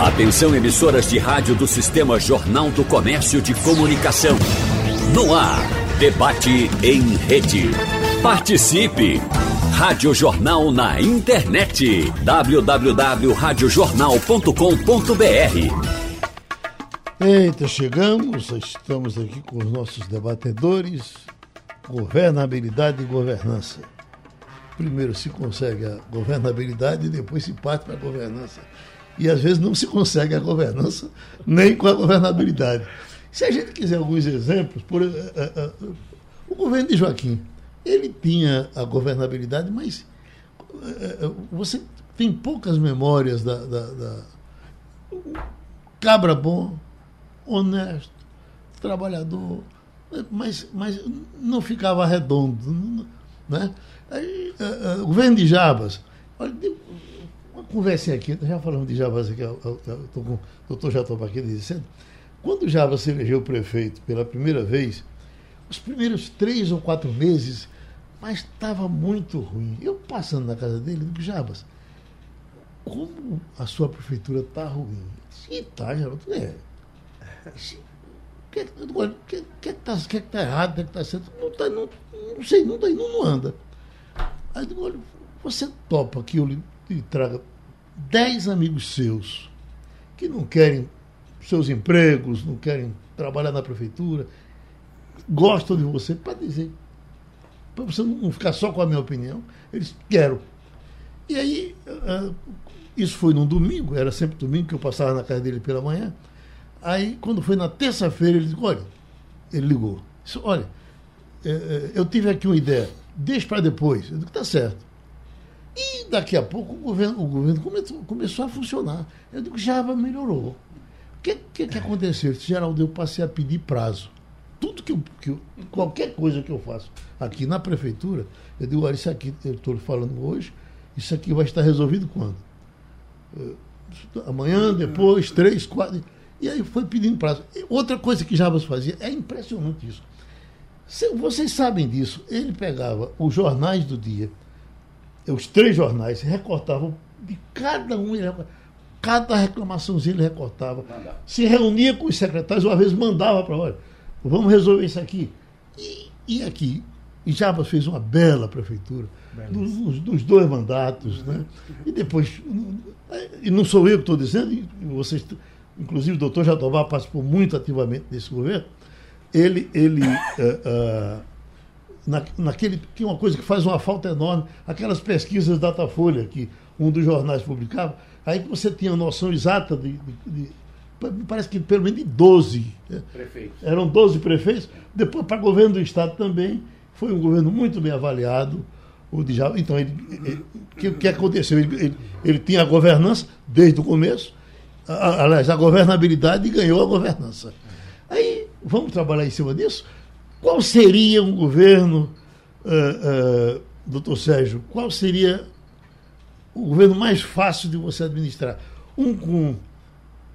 Atenção emissoras de rádio do Sistema Jornal do Comércio de Comunicação. No ar, debate em rede. Participe! Rádio Jornal na internet. www.radiojornal.com.br Eita, chegamos, estamos aqui com os nossos debatedores. Governabilidade e governança. Primeiro se consegue a governabilidade e depois se parte para a governança e às vezes não se consegue a governança nem com a governabilidade. Se a gente quiser alguns exemplos, por, uh, uh, uh, o governo de Joaquim, ele tinha a governabilidade, mas você tem poucas memórias da, da, da, cabra bom, honesto, trabalhador, mas, mas não ficava redondo. Né? Aí, o governo de Jabas, olha, conversinha aqui, já falamos de Jabas aqui, estou com o doutor Jatoba aqui dizendo, quando Jabas se elegeu prefeito pela primeira vez, os primeiros três ou quatro meses, mas estava muito ruim. Eu passando na casa dele, digo, Jabas, como a sua prefeitura está ruim? Sim, está, Jabas. É. O que é que que está que que tá errado? O que é está certo? Não, tá, não, não sei, não, tá, não, não anda. Aí eu digo, olha, você topa que eu lhe traga dez amigos seus que não querem seus empregos, não querem trabalhar na prefeitura, gostam de você, para dizer, para você não ficar só com a minha opinião, eles querem. E aí, uh, isso foi num domingo, era sempre domingo que eu passava na casa dele pela manhã. Aí, quando foi na terça-feira, ele disse: Olha, ele ligou. Disse, Olha, eh, eu tive aqui uma ideia, deixa para depois. Eu disse: Tá certo. E daqui a pouco o governo, o governo começou, começou a funcionar. Eu digo, Java melhorou. O que, que, que aconteceu? Geraldo, eu passei a pedir prazo. Tudo que eu, que eu, qualquer coisa que eu faço aqui na prefeitura, eu digo, olha, isso aqui, eu estou falando hoje, isso aqui vai estar resolvido quando? Eh, amanhã, depois, três, quatro. E aí foi pedindo prazo. Outra coisa que Jabas fazia, é impressionante isso. Vocês sabem disso. Ele pegava os jornais do dia, os três jornais recortavam de cada um, cada reclamaçãozinha ele recortava. Se reunia com os secretários, uma vez mandava para olha, vamos resolver isso aqui. E, e aqui, e Jabas fez uma bela prefeitura, dos, dos, dois mandatos, né? E depois, e não sou eu que estou dizendo, vocês, inclusive o doutor Jatobá participou muito ativamente desse governo, ele, ele uh, uh, na, naquele que é uma coisa que faz uma falta enorme, aquelas pesquisas Datafolha que um dos jornais publicava, aí você tinha noção exata de, de, de parece que pelo menos de 12 né? prefeitos. Eram 12 prefeitos. Depois, para o governo do Estado também, foi um governo muito bem avaliado. O de Então, o que, que aconteceu? Ele, ele, ele, tinha a governança desde o começo, a, aliás, a governabilidade e ganhou a governança. Aí, vamos trabalhar em cima disso? Qual seria um governo, uh, uh, doutor Sérgio, qual seria o governo mais fácil de você administrar? Um com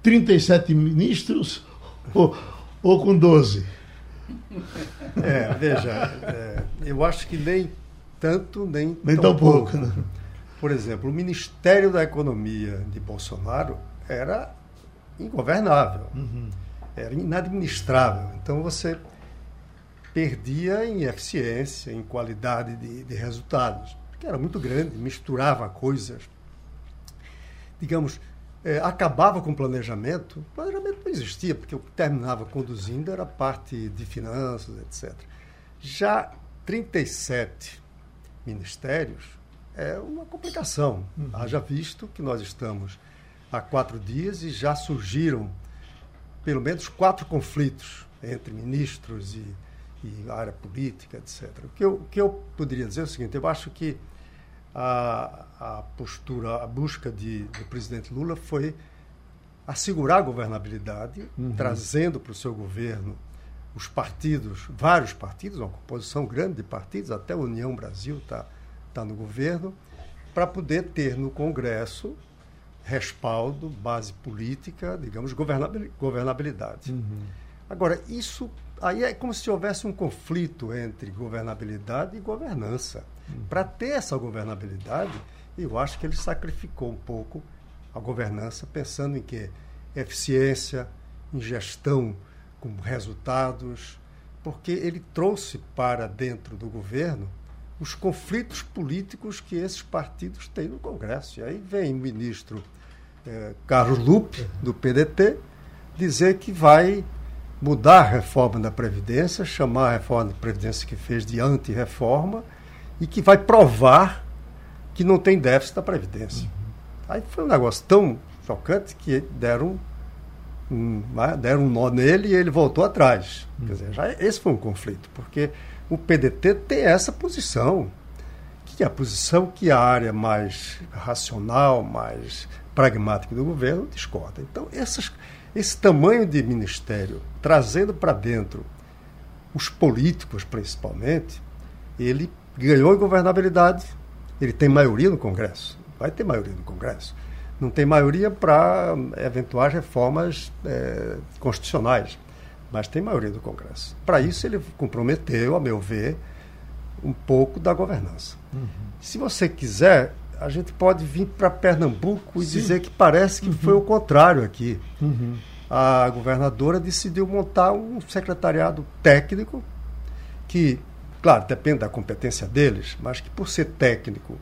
37 ministros ou, ou com 12? É, veja, é, eu acho que nem tanto, nem, nem tão, tão pouco. pouco. Né? Por exemplo, o Ministério da Economia de Bolsonaro era ingovernável, uhum. era inadministrável. Então você perdia em eficiência, em qualidade de, de resultados, porque era muito grande, misturava coisas. Digamos, é, acabava com o planejamento. O planejamento não existia, porque o que terminava conduzindo era a parte de finanças, etc. Já 37 ministérios é uma complicação. Uhum. Haja visto que nós estamos há quatro dias e já surgiram pelo menos quatro conflitos entre ministros e e área política, etc. O que eu, o que eu poderia dizer é o seguinte: eu acho que a, a postura, a busca de, do presidente Lula foi assegurar a governabilidade, uhum. trazendo para o seu governo os partidos, vários partidos, uma composição grande de partidos, até a União Brasil está tá no governo, para poder ter no Congresso respaldo, base política, digamos, governabilidade. Uhum. Agora, isso Aí é como se houvesse um conflito entre governabilidade e governança. Uhum. Para ter essa governabilidade, eu acho que ele sacrificou um pouco a governança pensando em que eficiência, em gestão com resultados, porque ele trouxe para dentro do governo os conflitos políticos que esses partidos têm no Congresso. E aí vem o ministro eh, Carlos Lupe, do PDT, dizer que vai mudar a reforma da Previdência, chamar a reforma da Previdência que fez de anti-reforma e que vai provar que não tem déficit da Previdência. Uhum. Aí foi um negócio tão chocante que deram um, né, deram um nó nele e ele voltou atrás. Uhum. Quer dizer, já esse foi um conflito, porque o PDT tem essa posição, que é a posição que a área mais racional, mais pragmática do governo discorda. Então, essas, esse tamanho de ministério, trazendo para dentro os políticos principalmente, ele ganhou em governabilidade, ele tem maioria no Congresso, vai ter maioria no Congresso. Não tem maioria para eventuais reformas é, constitucionais mas tem maioria do Congresso. Para isso, ele comprometeu, a meu ver, um pouco da governança. Uhum. Se você quiser, a gente pode vir para Pernambuco e Sim. dizer que parece que uhum. foi o contrário aqui. Uhum. A governadora decidiu montar um secretariado técnico que, claro, depende da competência deles, mas que por ser técnico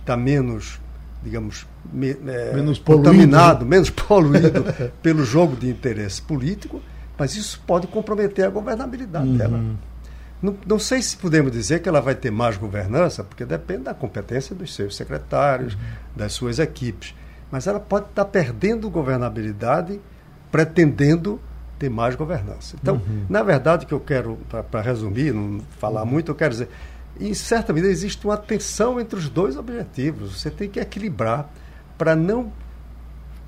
está menos digamos, me, é, menos contaminado, menos poluído pelo jogo de interesse político mas isso pode comprometer a governabilidade uhum. dela. Não, não, sei se podemos dizer que ela vai ter mais governança, porque depende da competência dos seus secretários, uhum. das suas equipes. Mas ela pode estar perdendo governabilidade, pretendendo ter mais governança. Então, uhum. na verdade, o que eu quero, para resumir, não falar uhum. muito, eu quero dizer, em certa medida existe uma tensão entre os dois objetivos. Você tem que equilibrar para não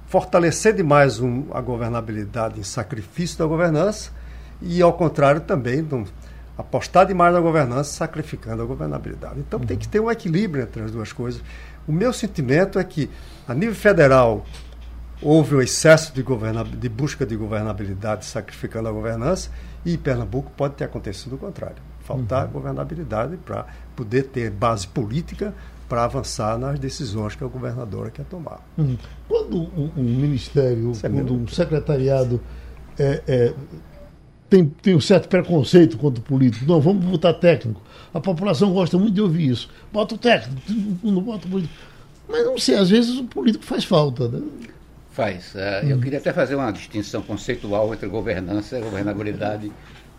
fortalecer demais um, a governabilidade em sacrifício da governança e, ao contrário, também não, apostar demais na governança, sacrificando a governabilidade. Então, uhum. tem que ter um equilíbrio entre as duas coisas. O meu sentimento é que, a nível federal, houve um excesso de, de busca de governabilidade, sacrificando a governança, e em Pernambuco pode ter acontecido o contrário faltar uhum. governabilidade para poder ter base política para avançar nas decisões que a governadora quer tomar. Uhum. Quando um, um ministério, é quando um secretariado é, é, tem, tem um certo preconceito contra o político, não, vamos botar técnico. A população gosta muito de ouvir isso. Bota o técnico, não bota o político. Mas não sei, às vezes o político faz falta. Né? Faz. Uh, Eu queria até fazer uma distinção conceitual entre governança e governabilidade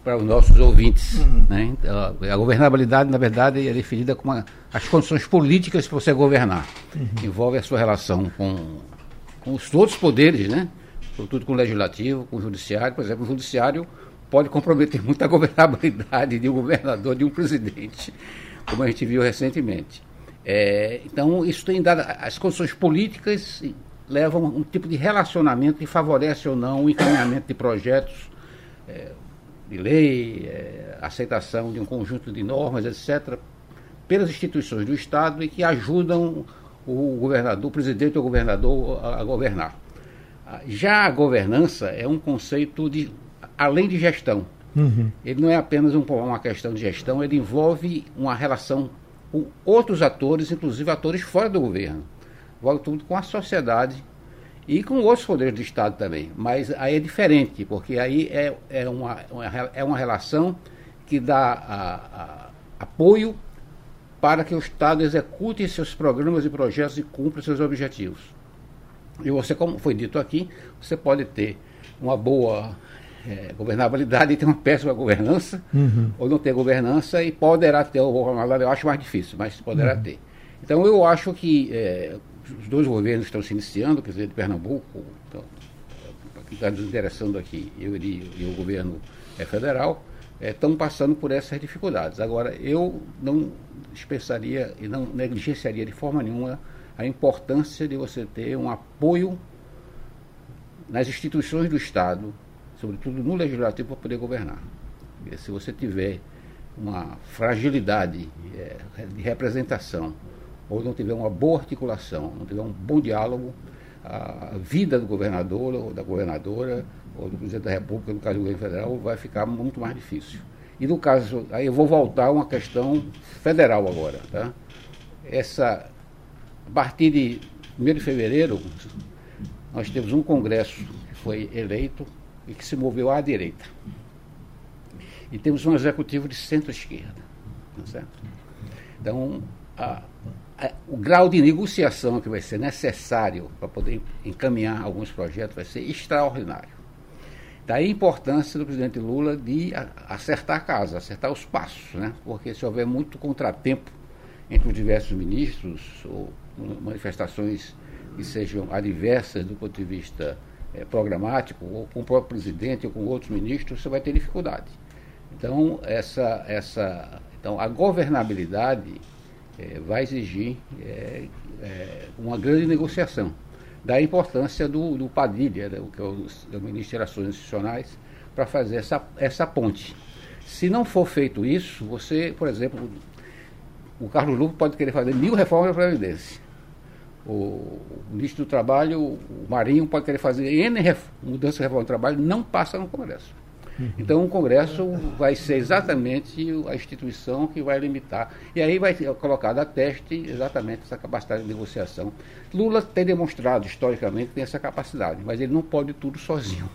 para os nossos ouvintes. Uhum. Né? Então, a governabilidade, na verdade, é definida como as condições políticas para você governar. Uhum. Envolve a sua relação com, com os outros poderes, né? sobretudo com o legislativo, com o judiciário. Por exemplo, o judiciário pode comprometer muito a governabilidade de um governador, de um presidente, como a gente viu recentemente. É, então, isso tem dado. As condições políticas levam um tipo de relacionamento que favorece ou não o encaminhamento de projetos. É, de lei, é, aceitação de um conjunto de normas, etc., pelas instituições do Estado e que ajudam o governador, o presidente ou governador a, a governar. Ah, já a governança é um conceito de além de gestão. Uhum. Ele não é apenas um, uma questão de gestão, ele envolve uma relação com outros atores, inclusive atores fora do governo. Envolve tudo com a sociedade e com outros poderes do Estado também. Mas aí é diferente, porque aí é, é, uma, é uma relação que dá a, a, apoio para que o Estado execute seus programas e projetos e cumpra seus objetivos. E você, como foi dito aqui, você pode ter uma boa é, governabilidade e ter uma péssima governança, uhum. ou não ter governança e poderá ter, eu acho mais difícil, mas poderá uhum. ter. Então eu acho que é, os dois governos estão se iniciando, quer dizer, de Pernambuco, então, que está nos interessando aqui, eu e, e o governo é, federal, é, estão passando por essas dificuldades. Agora, eu não dispensaria e não negligenciaria de forma nenhuma a importância de você ter um apoio nas instituições do Estado, sobretudo no legislativo, para poder governar. Porque se você tiver uma fragilidade é, de representação ou não tiver uma boa articulação, não tiver um bom diálogo, a vida do governador ou da governadora ou do presidente da República, no caso do governo federal, vai ficar muito mais difícil. E no caso, aí eu vou voltar a uma questão federal agora. Tá? Essa, a partir de 1 de fevereiro, nós temos um Congresso que foi eleito e que se moveu à direita. E temos um executivo de centro-esquerda. Tá? Então, a, a, o grau de negociação que vai ser necessário para poder encaminhar alguns projetos vai ser extraordinário. Daí a importância do presidente Lula de acertar a casa, acertar os passos, né? porque se houver muito contratempo entre os diversos ministros, ou manifestações que sejam adversas do ponto de vista é, programático, ou com o próprio presidente ou com outros ministros, você vai ter dificuldade. Então, essa, essa, então a governabilidade é, vai exigir é, uma grande negociação. Da importância do, do Padilha, né, que é o, o ministro de Relações Institucionais, para fazer essa, essa ponte. Se não for feito isso, você, por exemplo, o Carlos Lupo pode querer fazer mil reformas da Previdência. O, ministro do Trabalho, o Marinho, pode querer fazer N mudanças de reforma do trabalho, não passa no Congresso. Uhum. Então, o Congresso vai ser exatamente a instituição que vai limitar. E aí vai ser colocado a teste exatamente essa capacidade de negociação. Lula tem demonstrado, historicamente, que tem essa capacidade, mas ele não pode tudo sozinho.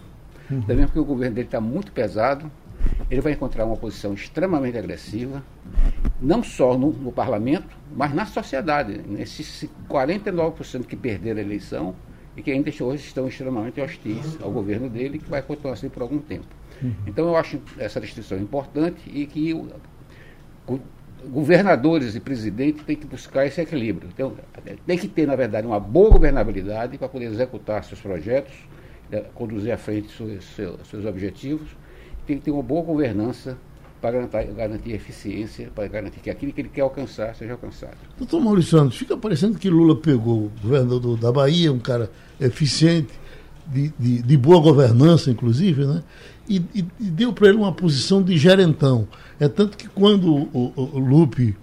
Uhum. Também porque o governo dele está muito pesado, ele vai encontrar uma posição extremamente agressiva, não só no, no parlamento, mas na sociedade. Esses 49% que perderam a eleição e que ainda hoje estão extremamente hostis ao governo dele, que vai continuar assim por algum tempo. Uhum. Então eu acho essa restrição importante e que governadores e presidentes têm que buscar esse equilíbrio. Então, tem que ter, na verdade, uma boa governabilidade para poder executar seus projetos, né, conduzir à frente seus, seus, seus objetivos tem que ter uma boa governança para garantir, garantir eficiência, para garantir que aquilo que ele quer alcançar seja alcançado. Doutor Maurício Santos, fica parecendo que Lula pegou o governador da Bahia, um cara eficiente, de, de, de boa governança, inclusive, né? E, e, e deu para ele uma posição de gerentão. É tanto que quando o, o, o Lupe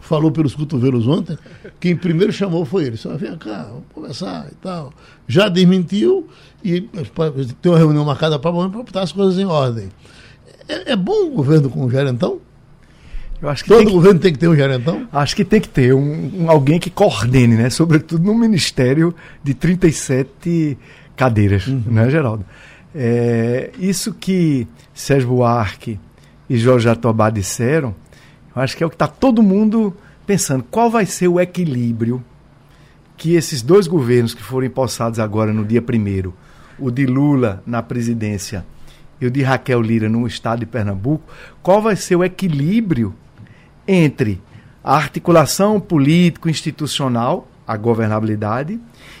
falou pelos cotovelos ontem, quem primeiro chamou foi ele. Só vem cá, vamos conversar e tal. Já desmentiu e tem uma reunião marcada para botar as coisas em ordem. É, é bom o governo com o gerentão? Eu acho que Todo tem governo tem que ter um gerentão? Acho que tem que ter um, um, alguém que coordene, né? Sobretudo no ministério de 37 cadeiras, uhum. né, Geraldo? É, isso que Sérgio Buarque e Jorge Atobá disseram, eu acho que é o que está todo mundo pensando. Qual vai ser o equilíbrio que esses dois governos que foram empossados agora no dia primeiro o de Lula na presidência e o de Raquel Lira no estado de Pernambuco, qual vai ser o equilíbrio entre a articulação político-institucional, a governabilidade,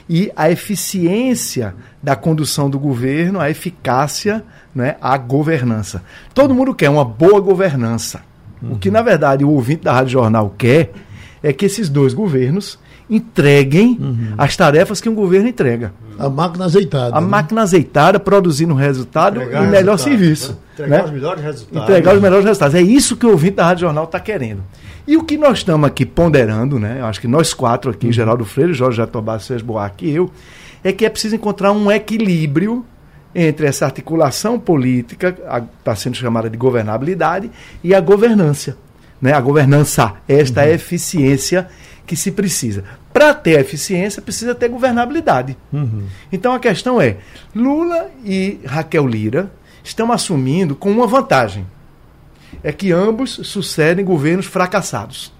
e a eficiência da condução do governo, a eficácia, né, a governança. Todo mundo quer uma boa governança. Uhum. O que, na verdade, o ouvinte da Rádio Jornal quer é que esses dois governos entreguem uhum. as tarefas que um governo entrega. A máquina azeitada. A né? máquina azeitada, produzindo resultado Entregar e melhor serviço. Né? Entregar né? os melhores resultados. Entregar os melhores resultados. É isso que o ouvinte da Rádio Jornal está querendo. E o que nós estamos aqui ponderando, né? Eu acho que nós quatro aqui, uhum. Geraldo Freire, Jorge Jatobá, Sérgio Buarque e eu, é que é preciso encontrar um equilíbrio entre essa articulação política, está sendo chamada de governabilidade, e a governança. Né? A governança, esta uhum. é a eficiência que se precisa. Para ter eficiência, precisa ter governabilidade. Uhum. Então a questão é: Lula e Raquel Lira estão assumindo com uma vantagem. É que ambos sucedem governos fracassados.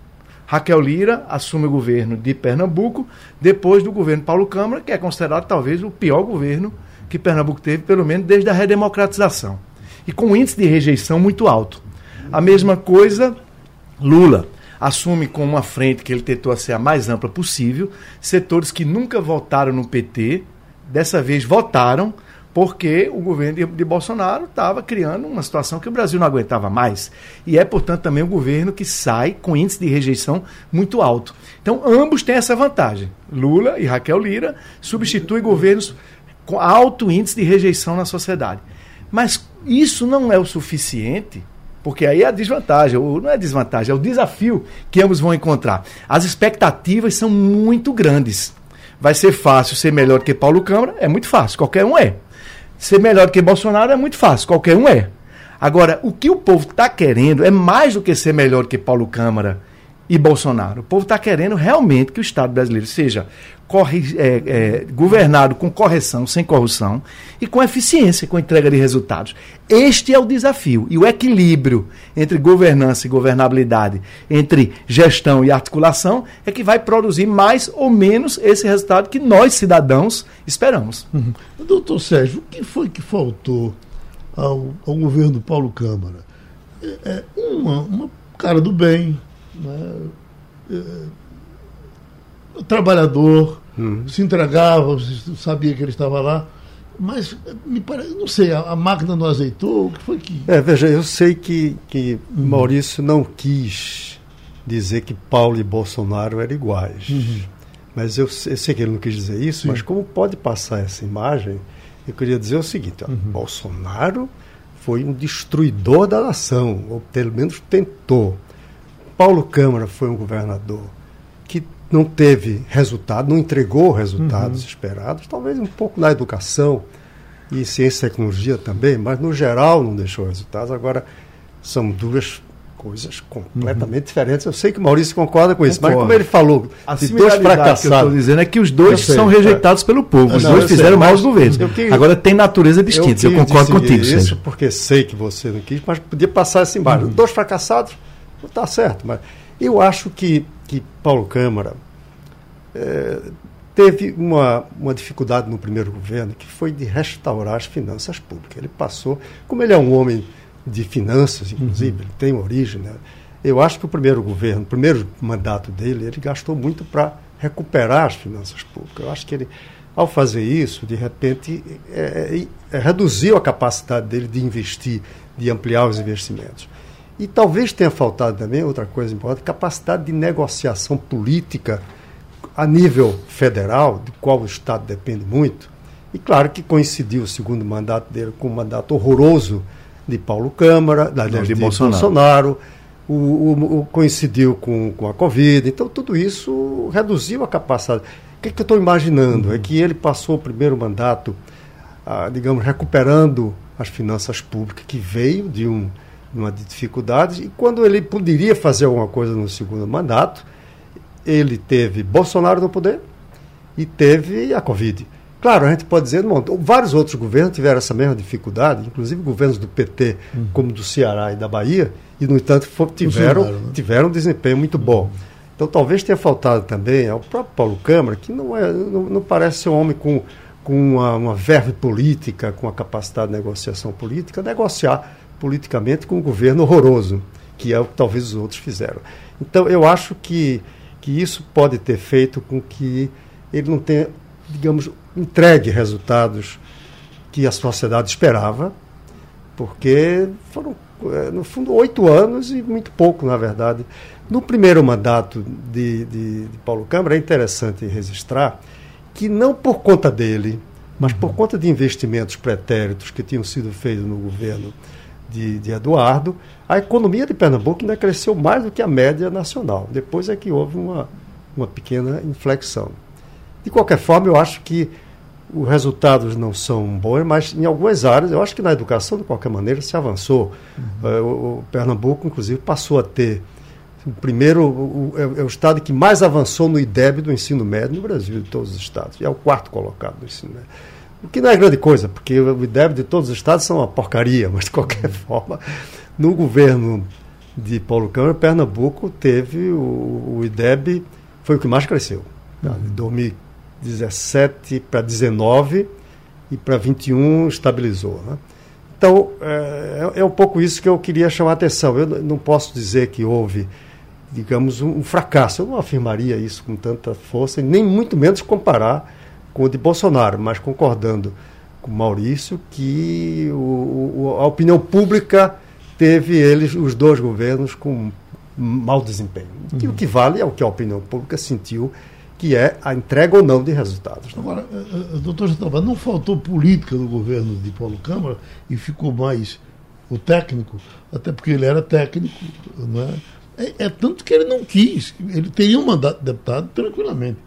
Raquel Lira assume o governo de Pernambuco depois do governo Paulo Câmara, que é considerado talvez o pior governo que Pernambuco teve, pelo menos desde a redemocratização. E com um índice de rejeição muito alto. A mesma coisa, Lula assume com uma frente que ele tentou ser a mais ampla possível, setores que nunca votaram no PT, dessa vez votaram, porque o governo de, Bolsonaro estava criando uma situação que o Brasil não aguentava mais. E é, portanto, também um governo que sai com índice de rejeição muito alto. Então, ambos têm essa vantagem. Lula e Raquel Lira substituem governos com alto índice de rejeição na sociedade. Mas isso não é o suficiente porque aí é a desvantagem, ou não é desvantagem, é o desafio que ambos vão encontrar. As expectativas são muito grandes. Vai ser fácil ser melhor que Paulo Câmara? É muito fácil, qualquer um é. Ser melhor que Bolsonaro é muito fácil, qualquer um é. Agora, o que o povo está querendo é mais do que ser melhor que Paulo Câmara e Bolsonaro. O povo está querendo realmente que o Estado brasileiro seja corri, é, é, governado com correção, sem corrupção, e com eficiência, com entrega de resultados. Este é o desafio. E o equilíbrio entre governança e governabilidade, entre gestão e articulação, é que vai produzir mais ou menos esse resultado que nós, cidadãos, esperamos. Uhum. Doutor Sérgio, o que foi que faltou ao, ao governo Paulo Câmara? É, é uma, uma cara do bem, né? Trabalhador, uhum. se entregava, sabia que ele estava lá. Mas me parece, não sei, a, a, máquina não azeitou, o que foi que. É, veja, eu sei que, que uhum. Maurício não quis dizer que Paulo e Bolsonaro eram iguais. Uhum. Mas eu, eu, sei que ele não quis dizer isso, Sim. mas como pode passar essa imagem, eu queria dizer o seguinte: ó, uhum. Bolsonaro foi um destruidor da nação, ou pelo menos tentou. Paulo Câmara foi um governador não teve resultado, não entregou resultados uhum. esperados, talvez um pouco na educação e ciência e tecnologia também, mas no geral não deixou resultados. Agora, são duas coisas completamente uhum. diferentes. Eu sei que o Maurício concorda com isso, Concordo. mas como ele falou, a de dois fracassados. que eu estou dizendo é que os dois sei, são rejeitados é. pelo povo. Os não, dois fizeram maus governos. Agora tem natureza distinta. Eu, eu concordo contigo. Isso seja. porque sei que você não quis, mas podia passar essa imagem. Uhum. Dois fracassados, está certo. Mas eu acho que, que Paulo Câmara é, teve uma, uma dificuldade no primeiro governo, que foi de restaurar as finanças públicas. Ele passou, como ele é um homem de finanças, inclusive, uhum. ele tem origem. Né? Eu acho que o primeiro governo, o primeiro mandato dele, ele gastou muito para recuperar as finanças públicas. Eu acho que ele, ao fazer isso, de repente, é, é, é, reduziu a capacidade dele de investir, de ampliar os investimentos. E talvez tenha faltado também, outra coisa importante, capacidade de negociação política a nível federal, do qual o Estado depende muito. E claro que coincidiu o segundo mandato dele com um mandato horroroso de Paulo Câmara, da, de, de, Bolsonaro. Bolsonaro o, o, o, coincidiu com, com a Covid. Então, tudo isso reduziu a capacidade. O que, é que eu estou imaginando? Uhum. É que ele passou o primeiro mandato, ah, digamos, recuperando as finanças públicas, que veio de um, uma dificuldade, e quando ele poderia fazer alguma coisa no segundo mandato, ele teve Bolsonaro no poder e teve a Covid. Claro, a gente pode dizer, não, vários outros governos tiveram essa mesma dificuldade, inclusive governos do PT, uhum. como do Ceará e da Bahia, e, no entanto, for, tiveram, né? tiveram um desempenho muito bom. Então, talvez tenha faltado também ao próprio Paulo Câmara, que não, é, não, não parece ser um homem com, com uma, uma verve política, com a capacidade de negociação política, negociar politicamente com um governo horroroso, que é o que talvez os outros fizeram. Então, eu acho que, que isso pode ter feito com que ele não tenha, digamos, entregue resultados que a sociedade esperava, porque foram, é, no fundo, oito anos e muito pouco, na verdade. No primeiro mandato de, de, de Paulo Câmara, é interessante registrar que, não por conta dele, mas por uhum. conta de investimentos pretéritos que tinham sido feitos no governo de, de, Eduardo, a economia de Pernambuco ainda cresceu mais do que a média nacional. Depois é que houve uma, uma pequena inflexão. De qualquer forma, eu acho que os resultados não são bons, mas em algumas áreas, eu acho que na educação, de qualquer maneira, se avançou. Uhum. Uh, o, Pernambuco, inclusive, passou a ter. O primeiro, o, é, é, o estado que mais avançou no IDEB do ensino médio no Brasil, de todos os estados. E é o quarto colocado do ensino médio. O que não é grande coisa, porque o IDEB de todos os estados são uma porcaria, mas de qualquer uhum. forma, no governo de Paulo Câmara, Pernambuco teve o, o IDEB, foi o que mais cresceu. Tá? Uhum. Em 2015. 17 para 19 e para 21 estabilizou. Né? Então, é, é, um pouco isso que eu queria chamar a atenção. Eu não posso dizer que houve, digamos, um, fracasso. Eu não afirmaria isso com tanta força, nem muito menos comparar com o de Bolsonaro, mas concordando com Maurício que o, o, a opinião pública teve eles, os dois governos, com mau desempenho. Uhum. O que vale é o que a opinião pública sentiu que é a entrega ou não de resultados. Né? Agora, eh, eh, doutor Jatobá, não faltou política no governo de Paulo Câmara e ficou mais o técnico, até porque ele era técnico, não é? É, é tanto que ele não quis. Ele teria um mandato de deputado tranquilamente.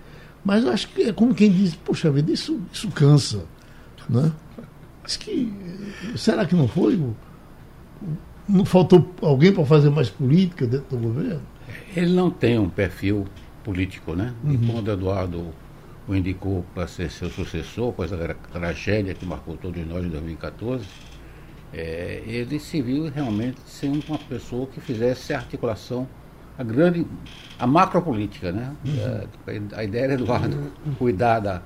Mas eu acho que é como quem diz, poxa vida, isso, isso cansa. Né? que, será que não foi? Não faltou alguém para fazer mais política dentro do governo? Ele não tem um perfil político, né? Uhum. E quando Eduardo o indicou para ser seu sucessor, após a tragédia que marcou todos nós em 2014, é, ele se viu realmente sendo uma pessoa que fizesse a articulação, a grande, a macropolítica, né? Uhum. A, a, ideia era Eduardo cuidar da,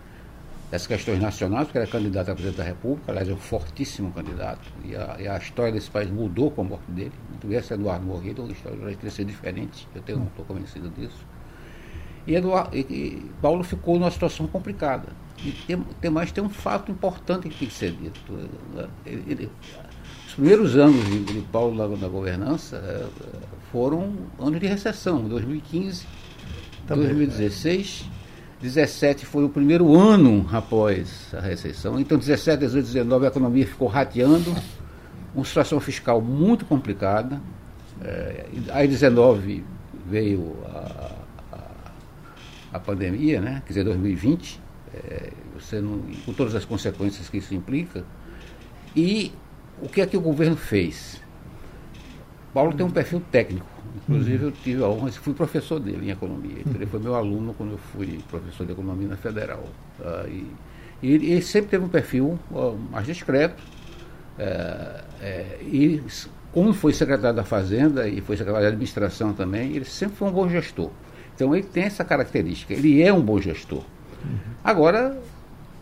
das questões nacionais, porque era candidato a presidente da República, aliás, é um fortíssimo candidato, e a, e a história desse país mudou com a morte dele. Não tivesse Eduardo morrido, a história teria sido diferente, eu estou convencido disso. E, Eduardo, e, e, Paulo ficou numa situação complicada. E tem, tem mais tem um fato importante que tem que ser dito. Ele, ele, os primeiros anos de, de Paulo na, na, governança é, foram anos de recessão, 2015, Também, 2016. 17 foi o primeiro ano após a recessão. Então, 17, 18, 19 a economia ficou rateando, uma situação fiscal muito complicada. É, aí 19 veio a, a pandemia, né? quer dizer, 2020, é, você não, com todas as consequências que isso implica. E o que é que o governo fez? Paulo tem um perfil técnico. Inclusive, eu tive a honra, fui professor dele em economia. Ele foi meu aluno quando eu fui professor de economia na Federal. Uh, e, e, ele sempre teve um perfil uh, mais discreto. Uh, e, como foi secretário da Fazenda e foi secretário de Administração também, ele sempre foi um bom gestor. Então ele tem essa característica, ele é um bom gestor. Uhum. Agora,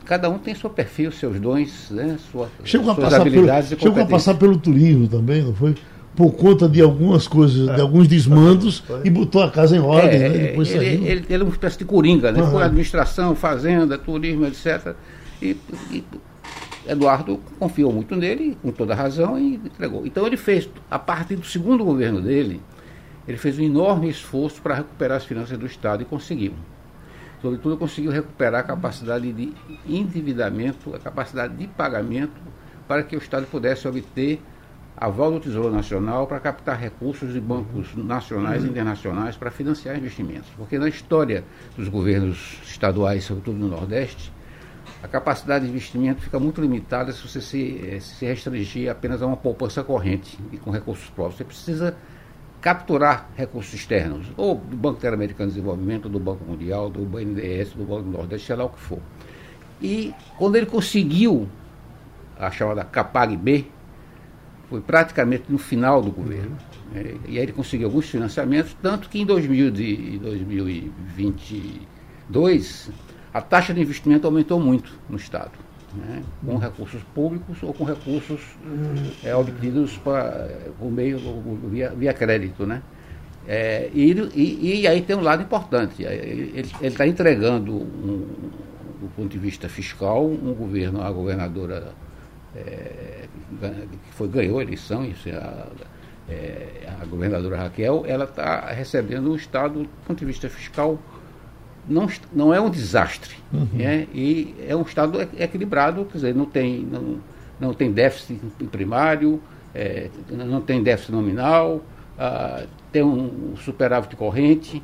cada um tem seu perfil, seus dons, né, sua, chegou suas habilidades pelo, e Chegou a passar pelo turismo também, não foi? Por conta de algumas coisas, é. de alguns desmandos, é. e botou a casa em ordem, é, né? Depois ele, ele, ele, é uma espécie de coringa, né? Uhum. Foi administração, fazenda, turismo, etc. E, e Eduardo confiou muito nele, com toda razão, e entregou. Então ele fez, a partir do segundo governo dele, ele fez um enorme esforço para recuperar as finanças do Estado e conseguiu. Sobretudo, conseguiu recuperar a capacidade de endividamento, a capacidade de pagamento, para que o Estado pudesse obter aval do Tesouro Nacional para captar recursos de bancos nacionais e internacionais para financiar investimentos. Porque na história dos governos estaduais, sobretudo no Nordeste, a capacidade de investimento fica muito limitada se você se, eh, se restringir apenas a uma poupança corrente e com recursos próprios. Você precisa capturar recursos externos, ou do Banco Interamericano de Desenvolvimento, do Banco Mundial, do BNDES, do Banco do Nordeste, sei lá o que for. E quando ele conseguiu a chamada Capag-B, foi praticamente no final do governo. É, e aí ele conseguiu alguns financiamentos, tanto que em 2000 de, 2022 a taxa de investimento aumentou muito no Estado né, com recursos públicos ou com recursos é, obtidos pra, por meio via, via crédito, né? É, e, e, e, aí tem um lado importante. Ele está entregando, um, do ponto de vista fiscal, um governo, a governadora é, que foi, ganhou a eleição, isso é a, é, a governadora Raquel, ela está recebendo um Estado, do ponto de vista fiscal, não, não é um desastre. Uhum. Né? E é um Estado equilibrado, quer dizer, não tem, não, não tem déficit primário, é, não tem déficit nominal, ah, tem um superávit corrente,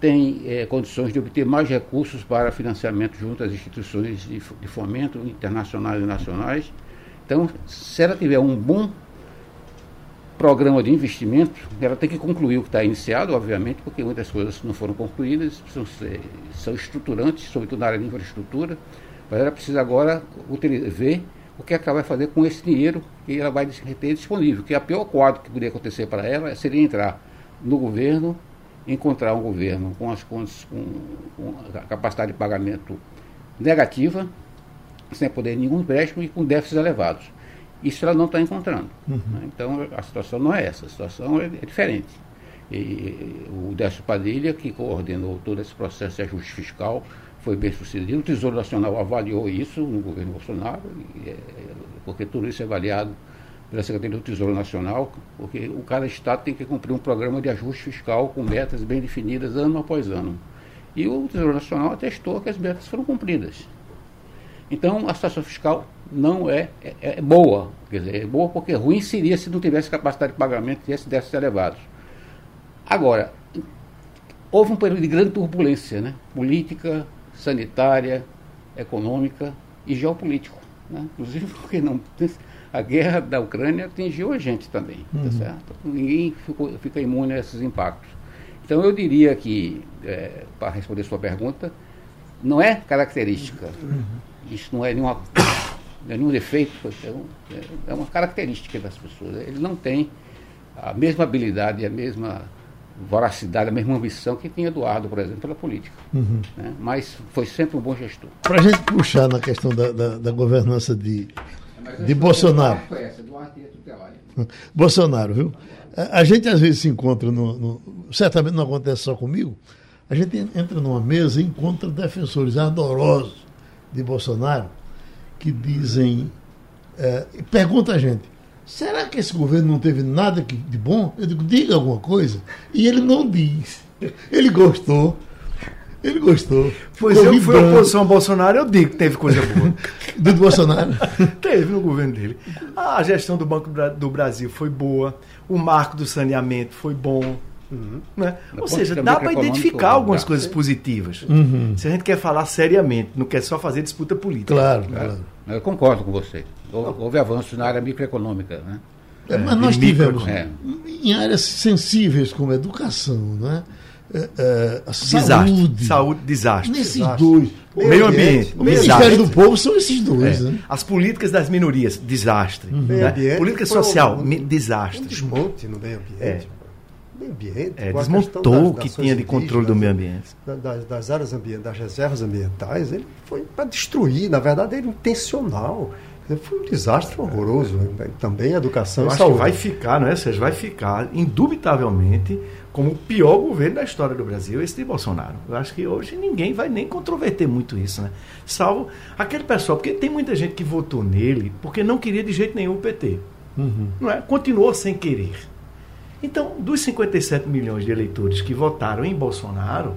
tem é, condições de obter mais recursos para financiamento junto às instituições de, de fomento internacionais e nacionais. Então, se ela tiver um bom programa de investimento, ela tem que concluir o que está iniciado, obviamente, porque muitas coisas não foram concluídas, ser, são estruturantes, sobretudo na área de infraestrutura, mas ela precisa agora ver o que ela vai fazer com esse dinheiro que ela vai ter disponível, que a pior quadro que poderia acontecer para ela seria entrar no governo, encontrar um governo com as com, com a capacidade de pagamento negativa, sem poder nenhum empréstimo e com déficits elevados. Isso ela não está encontrando. Uhum. Né? Então a situação não é essa, a situação é, é diferente. E, o Décio Padilha, que coordenou todo esse processo de ajuste fiscal, foi bem sucedido. O Tesouro Nacional avaliou isso no governo Bolsonaro, e, é, porque tudo isso é avaliado pela Secretaria do Tesouro Nacional, porque o cada Estado tem que cumprir um programa de ajuste fiscal com metas bem definidas ano após ano. E o Tesouro Nacional atestou que as metas foram cumpridas. Então, a situação fiscal não é, é, é, boa. Quer dizer, é boa porque ruim seria se não tivesse capacidade de pagamento e tivesse déficits elevados. Agora, houve um período de grande turbulência, né? política, sanitária, econômica e geopolítico. Né? Inclusive porque não, a guerra da Ucrânia atingiu a gente também, tá uhum. tá certo? Ninguém ficou, fica imune a esses impactos. Então eu diria que, é, para responder sua pergunta, não é característica. Isso não é nenhuma, não é nenhum defeito, é, um, é uma característica das pessoas. Ele não tem a mesma habilidade, a mesma voracidade, a mesma ambição que tinha Eduardo, por exemplo, pela política. Uhum. Né? Mas foi sempre um bom gestor. Para a gente puxar na questão da, da, da governança de, é, de Bolsonaro. Bolsonaro, viu? A, a, gente às vezes se encontra, no, no, certamente não acontece só comigo, a gente entra numa mesa e encontra defensores ardorosos de Bolsonaro que dizem, é, pergunta a gente, será que esse governo não teve nada de bom? Eu digo, diga alguma coisa. E ele não diz. Ele gostou. Ele gostou. Pois eu fui oposição ao Bolsonaro, eu digo que teve coisa boa. do Bolsonaro? teve no governo dele. A gestão do Banco do Brasil foi boa, o marco do saneamento foi bom. Uhum. Né? Ou seja, dá para identificar algumas coisas positivas. Uhum. Se a gente quer falar seriamente, não quer só fazer disputa política. Claro, é. claro. Eu concordo com você. Houve avanços na área microeconômica. Né? É, mas nós tivemos é. em áreas sensíveis como a educação, né? É, é, a saúde, saúde, desastre. Nesses desastre. dois. O meio ambiente. O Ministério do Povo são esses dois. É. Né? As políticas das minorias, desastre. Uhum. Né? Política social, um, desastre. Um desmonte no meio ambiente. É meio ambiente. É, desmontou o que tinha de controle do meio ambiente. Das, das áreas ambientais, das reservas ambientais, ele foi para destruir, na verdade, era intencional. Foi um desastre horroroso. Né? Também a educação Eu acho saúde. que vai ficar, não é, Sérgio? Vai ficar, indubitavelmente, como o pior governo da história do Brasil, esse de Bolsonaro. Eu acho que hoje ninguém vai nem controverter muito isso, né? Salvo aquele pessoal, porque tem muita gente que votou nele porque não queria de jeito nenhum o PT. Uhum. Não é? Continuou sem querer. Então, dos 57 milhões de eleitores que votaram em Bolsonaro,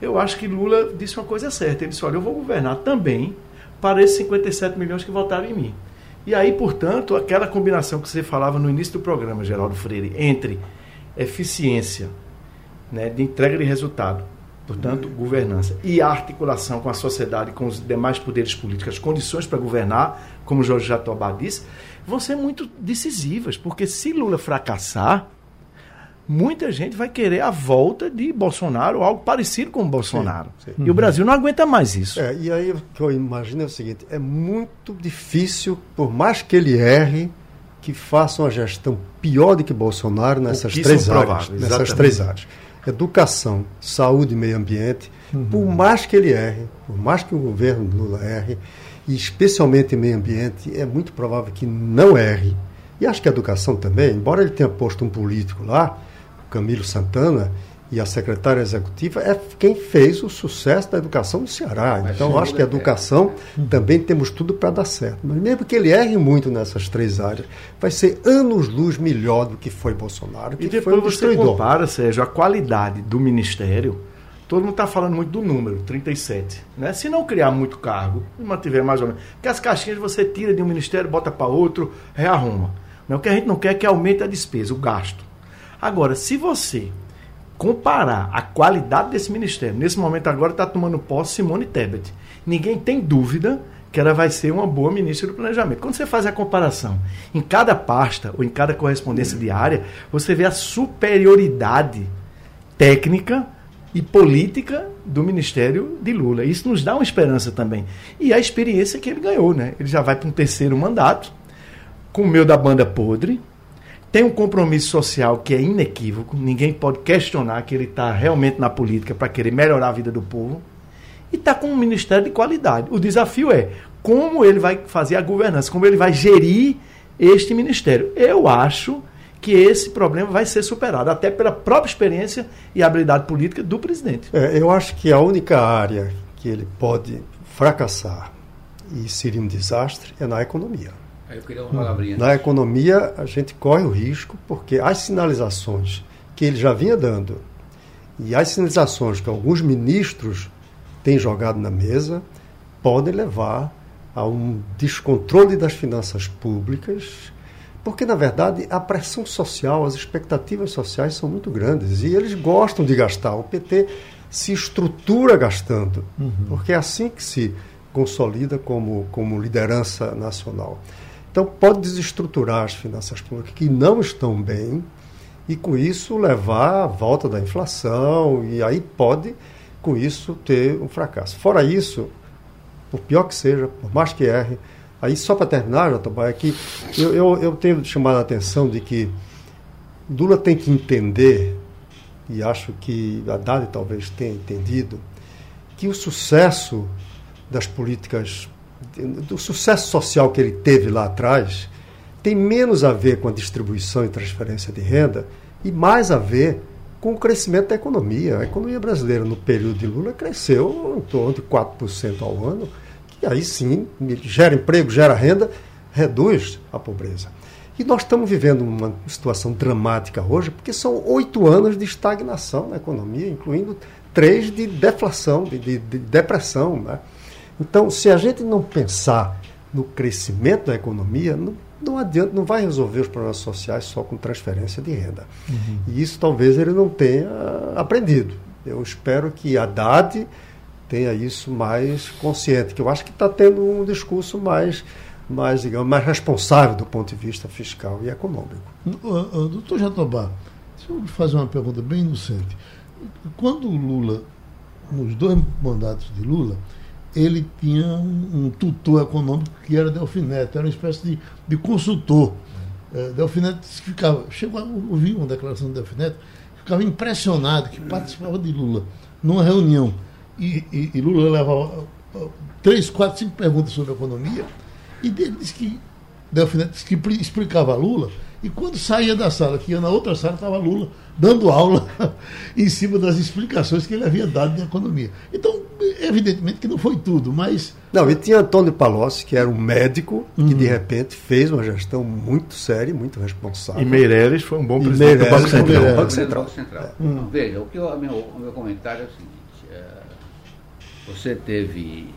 eu acho que Lula disse uma coisa certa. Ele disse: olha, eu vou governar também para esses 57 milhões que votaram em mim. E aí, portanto, aquela combinação que você falava no início do programa, Geraldo Freire, entre eficiência né, de entrega de resultado, portanto, governança, e articulação com a sociedade, com os demais poderes políticos, condições para governar, como Jorge Jatobá disse, vão ser muito decisivas, porque se Lula fracassar, muita gente vai querer a volta de Bolsonaro, algo parecido com o Bolsonaro. Sim, sim. E o Brasil não aguenta mais isso. É, e aí o que eu imagino é o seguinte: é muito difícil, por mais que ele erre, que faça uma gestão pior do que Bolsonaro nessas três áreas. Nessas três áreas. Educação, saúde e meio ambiente. Uhum. Por mais que ele erre, por mais que o governo Lula erre, e especialmente em meio ambiente, é muito provável que não erre. E acho que a educação também, embora ele tenha posto um político lá, Camilo Santana, e a secretária executiva é quem fez o sucesso da educação no Ceará. Mas então, acho que a educação é. também temos tudo para dar certo. Mas mesmo que ele erre muito nessas três áreas, vai ser anos-luz melhor do que foi Bolsonaro. Que e depois você compara, Sérgio, a qualidade do ministério. Todo mundo está falando muito do número, 37. Né? Se não criar muito cargo, mantiver mais ou menos. Porque as caixinhas você tira de um ministério, bota para outro, rearruma. Mas o que a gente não quer é que aumente a despesa, o gasto. Agora, se você comparar a qualidade desse ministério, nesse momento agora está tomando posse Simone Tebet. Ninguém tem dúvida que ela vai ser uma boa ministra do planejamento. Quando você faz a comparação em cada pasta ou em cada correspondência diária, você vê a superioridade técnica e política do ministério de Lula. Isso nos dá uma esperança também. E a experiência que ele ganhou, né? Ele já vai para um terceiro mandato, com o meu da banda podre, tem um compromisso social que é inequívoco, ninguém pode questionar que ele está realmente na política para querer melhorar a vida do povo, e está com um ministério de qualidade. O desafio é como ele vai fazer a governança, como ele vai gerir este ministério. Eu acho que esse problema vai ser superado, até pela própria experiência e habilidade política do presidente. É, eu acho que a única área que ele pode fracassar e seria um desastre é na economia. Eu queria uma palavrinha. Na economia, a gente corre o risco, porque as sinalizações que ele já vinha dando e as sinalizações que alguns ministros têm jogado na mesa podem levar a um descontrole das finanças públicas, porque, na verdade, a pressão social, as expectativas sociais são muito grandes e eles gostam de gastar. O PT se estrutura gastando, uhum. porque é assim que se consolida como, como liderança nacional. Então, pode desestruturar as finanças públicas que não estão bem e, com isso, levar à volta da inflação e aí pode com isso, ter um fracasso. Fora isso, por pior que seja, por mais que erre, aí só para terminar, Jatobá, é que eu, eu, eu tenho chamado a atenção de que Lula tem que entender, e acho que Haddad talvez tenha entendido, que o sucesso das políticas, do sucesso social que ele teve lá atrás, tem menos a ver com a distribuição e transferência de renda e mais a ver com o crescimento da economia. A economia brasileira, no período de Lula, cresceu em torno de 4% ao ano, que aí sim gera emprego, gera renda, reduz a pobreza. E nós estamos vivendo uma situação dramática hoje, porque são oito anos de estagnação na economia, incluindo três de deflação, de, de, de depressão. Né? Então, se a gente não pensar no crescimento da economia, não, não adianta, não vai resolver os problemas sociais só com transferência de renda. Uhum. E isso talvez ele não tenha aprendido. Eu espero que Haddad tenha isso mais consciente, que eu acho que está tendo um discurso mais, mais, digamos, mais responsável do ponto de vista fiscal e econômico. Doutor Jatobá, deixa eu fazer uma pergunta bem inocente. Quando o Lula, nos dois mandatos de Lula, ele tinha um, um tutor econômico que era Delfineto, era uma espécie de, de consultor. É, Delfineto ficava, chegou a ouvir uma declaração do Delfineto, ficava impressionado que participava de Lula numa reunião e, e, e Lula levava três, quatro, cinco perguntas sobre economia e ele disse que Delfineto disse que explicava a Lula e quando saía da sala, que ia na outra sala, estava Lula dando aula em cima das explicações que ele havia dado de economia. Então, evidentemente que não foi tudo, mas. Não, e tinha Antônio Palocci, que era um médico, que de uhum. repente fez uma gestão muito séria, muito responsável. E Meirelles foi um bom presidente do Banco Central. Banco Banco Central. Central. Hum. Veja, o, que eu, o, meu, o meu comentário é o seguinte: é, você teve.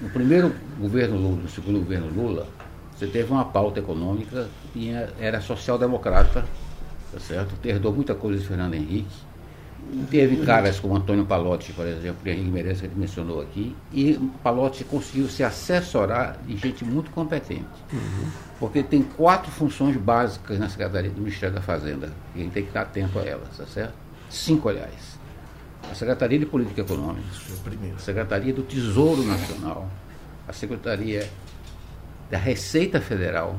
No primeiro governo Lula, no segundo governo Lula, você teve uma pauta econômica que era social-democrata, tá certo? Herdou muita coisa de Fernando Henrique. Teve caras como Antônio Palotti, por exemplo, e Henrique Meirelles, que ele mencionou aqui, e Palotti conseguiu se assessorar de gente muito competente. Uhum. Porque tem quatro funções básicas na Secretaria do Ministério da Fazenda, e a gente tem que estar atento a elas, tá certo? Cinco, aliás. A Secretaria de Política Econômica, a Secretaria do Tesouro Nacional, a Secretaria da Receita Federal,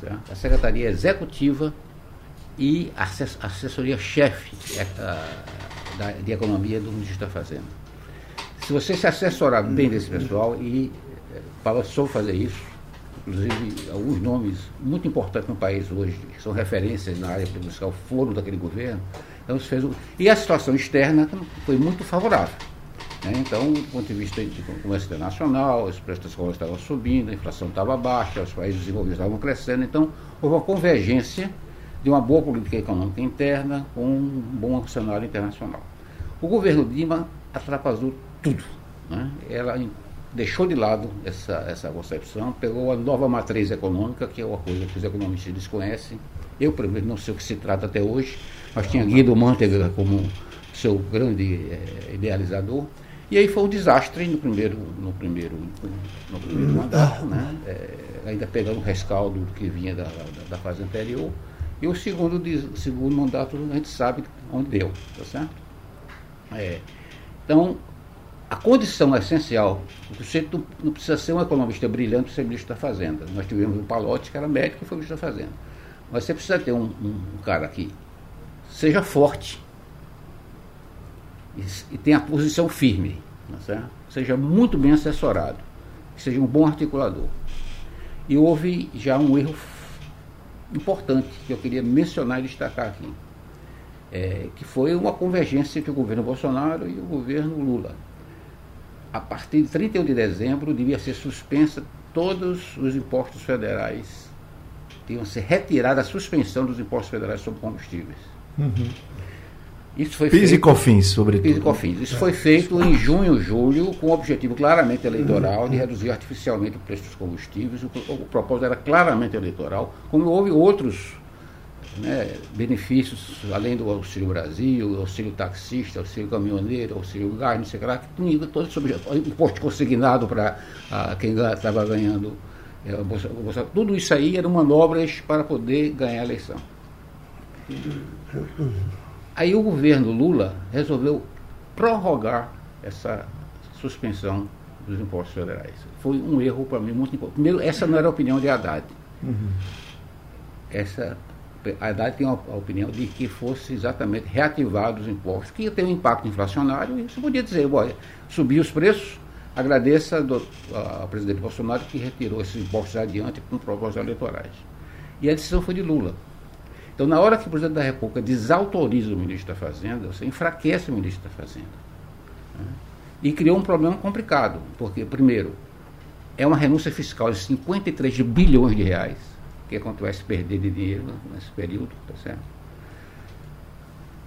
certo? a Secretaria Executiva e a assessoria-chefe de, de Economia do Ministério da Fazenda. Se você se assessorar bem desse pessoal, e eh, Paulo soube fazer isso, inclusive alguns nomes muito importantes no país hoje, que são referências na área policial, foram daquele governo, então se fez um, e a situação externa foi muito favorável. Né? Então, do ponto de vista de comércio internacional, das coisas estavam subindo, a inflação estava baixa, os países desenvolvidos estavam crescendo, então houve uma convergência de uma boa política econômica interna com um bom cenário internacional. O governo Dilma atrapalhou tudo. Né? Ela deixou de lado essa, essa concepção, pegou a nova matriz econômica, que é uma coisa que os economistas desconhecem. Eu, por exemplo, não sei o que se trata até hoje, mas tinha Guido Mantega como seu grande é, idealizador. E aí foi um desastre no primeiro, no primeiro, no primeiro mandato, né? É, ainda pegando o rescaldo que vinha da, da, da, fase anterior. E o segundo, segundo mandato a gente sabe onde deu, tá certo? É, então, a condição essencial, você não precisa ser um economista brilhante para ser ministro da Fazenda. Nós tivemos um Palote, que era médico e foi ministro da Fazenda. Mas você precisa ter um, um, um cara que seja forte, e, e tenha a posição firme, tá seja muito bem assessorado, seja um bom articulador. E houve já um erro importante que eu queria mencionar e destacar aqui, é, que foi uma convergência entre o governo Bolsonaro e o governo Lula. A partir de 31 de dezembro devia ser suspensa todos os impostos federais, deviam ser retirada a suspensão dos impostos federais sobre combustíveis. Uhum. Isso foi PIS feito, e COFINS, sobretudo. PIS e COFINS. Isso foi feito em junho, julho, com o objetivo claramente eleitoral de reduzir artificialmente o preço dos combustíveis. O, o propósito era claramente eleitoral, como houve outros né, benefícios, além do Auxílio Brasil, Auxílio Taxista, Auxílio Caminhoneiro, Auxílio Gás, não sei o que lá, que tinha todo sobre imposto consignado para quem estava ganhando. É, Bolsa, Bolsa, tudo isso aí eram manobras para poder ganhar a eleição. Aí o governo Lula resolveu prorrogar essa suspensão dos impostos federais. Foi um erro para mim muito importante. Primeiro, essa não era a opinião de Haddad. Uhum. Essa, a Haddad tem a, opinião de que fosse exatamente reativados os impostos, que ia ter um impacto inflacionário, e você podia dizer, subir os preços, agradeça ao presidente Bolsonaro que retirou esses impostos adiante com propósitos eleitorais. E a decisão foi de Lula. Então, na hora que o presidente da República desautoriza o ministro da Fazenda, você enfraquece o ministro da Fazenda. Né? E criou um problema complicado, porque, primeiro, é uma renúncia fiscal de 53 bilhões de reais, que é quanto vai se perder de dinheiro nesse período, tá certo?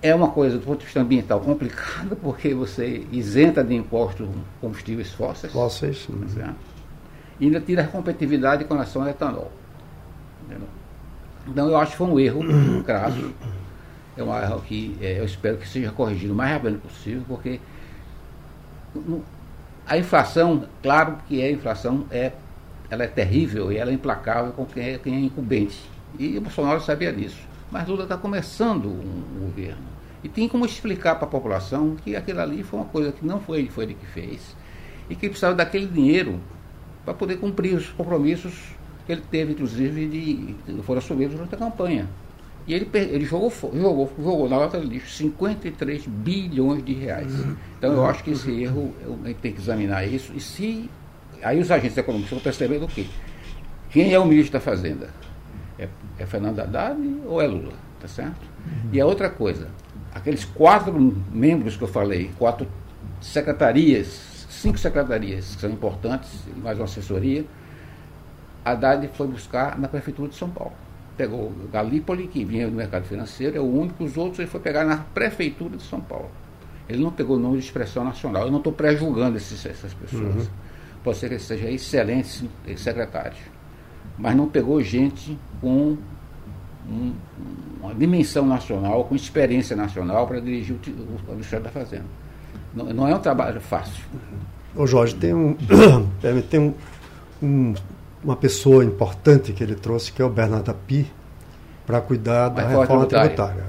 É uma coisa, do ponto de vista ambiental, complicada, porque você isenta de impostos combustíveis fósseis. Fósseis. Tá certo? E ainda tira a competitividade com relação ao etanol. Entendeu? Então eu acho que foi um erro crasso. É um erro que é, eu espero que seja corrigido o mais rápido possível, porque a inflação, claro que a inflação é, ela é terrível e ela é implacável com quem é, quem é incumbente. E o Bolsonaro sabia disso. Mas Lula está começando um governo. E tem como explicar para a população que aquilo ali foi uma coisa que não foi ele, foi ele que fez. E que precisava daquele dinheiro para poder cumprir os compromissos ele teve, inclusive, de foram assumidos durante a campanha. E ele, ele jogou, jogou, jogou na lata de lixo 53 bilhões de reais. Então eu acho que esse erro, a gente tem que examinar isso. E se. Aí os agentes econômicos estão percebendo o quê? Quem é o ministro da Fazenda? É, é Fernando Haddad ou é Lula? Tá certo? Uhum. E a outra coisa, aqueles quatro membros que eu falei, quatro secretarias, cinco secretarias que são importantes, mais uma assessoria, Haddad foi buscar na Prefeitura de São Paulo. Pegou Galípoli, que vinha do mercado financeiro, é o único, os outros ele foi pegar na Prefeitura de São Paulo. Ele não pegou o nome de expressão nacional. Eu não estou pré-julgando essas pessoas. Uhum. Pode ser que ele seja excelente secretário. Mas não pegou gente com um, uma dimensão nacional, com experiência nacional para dirigir o, o Ministério da Fazenda. Não, não, é um trabalho fácil. Ô Jorge, tem um, tem um, um uma pessoa importante que ele trouxe, que é o Bernardo Api, para cuidar da reforma tributária.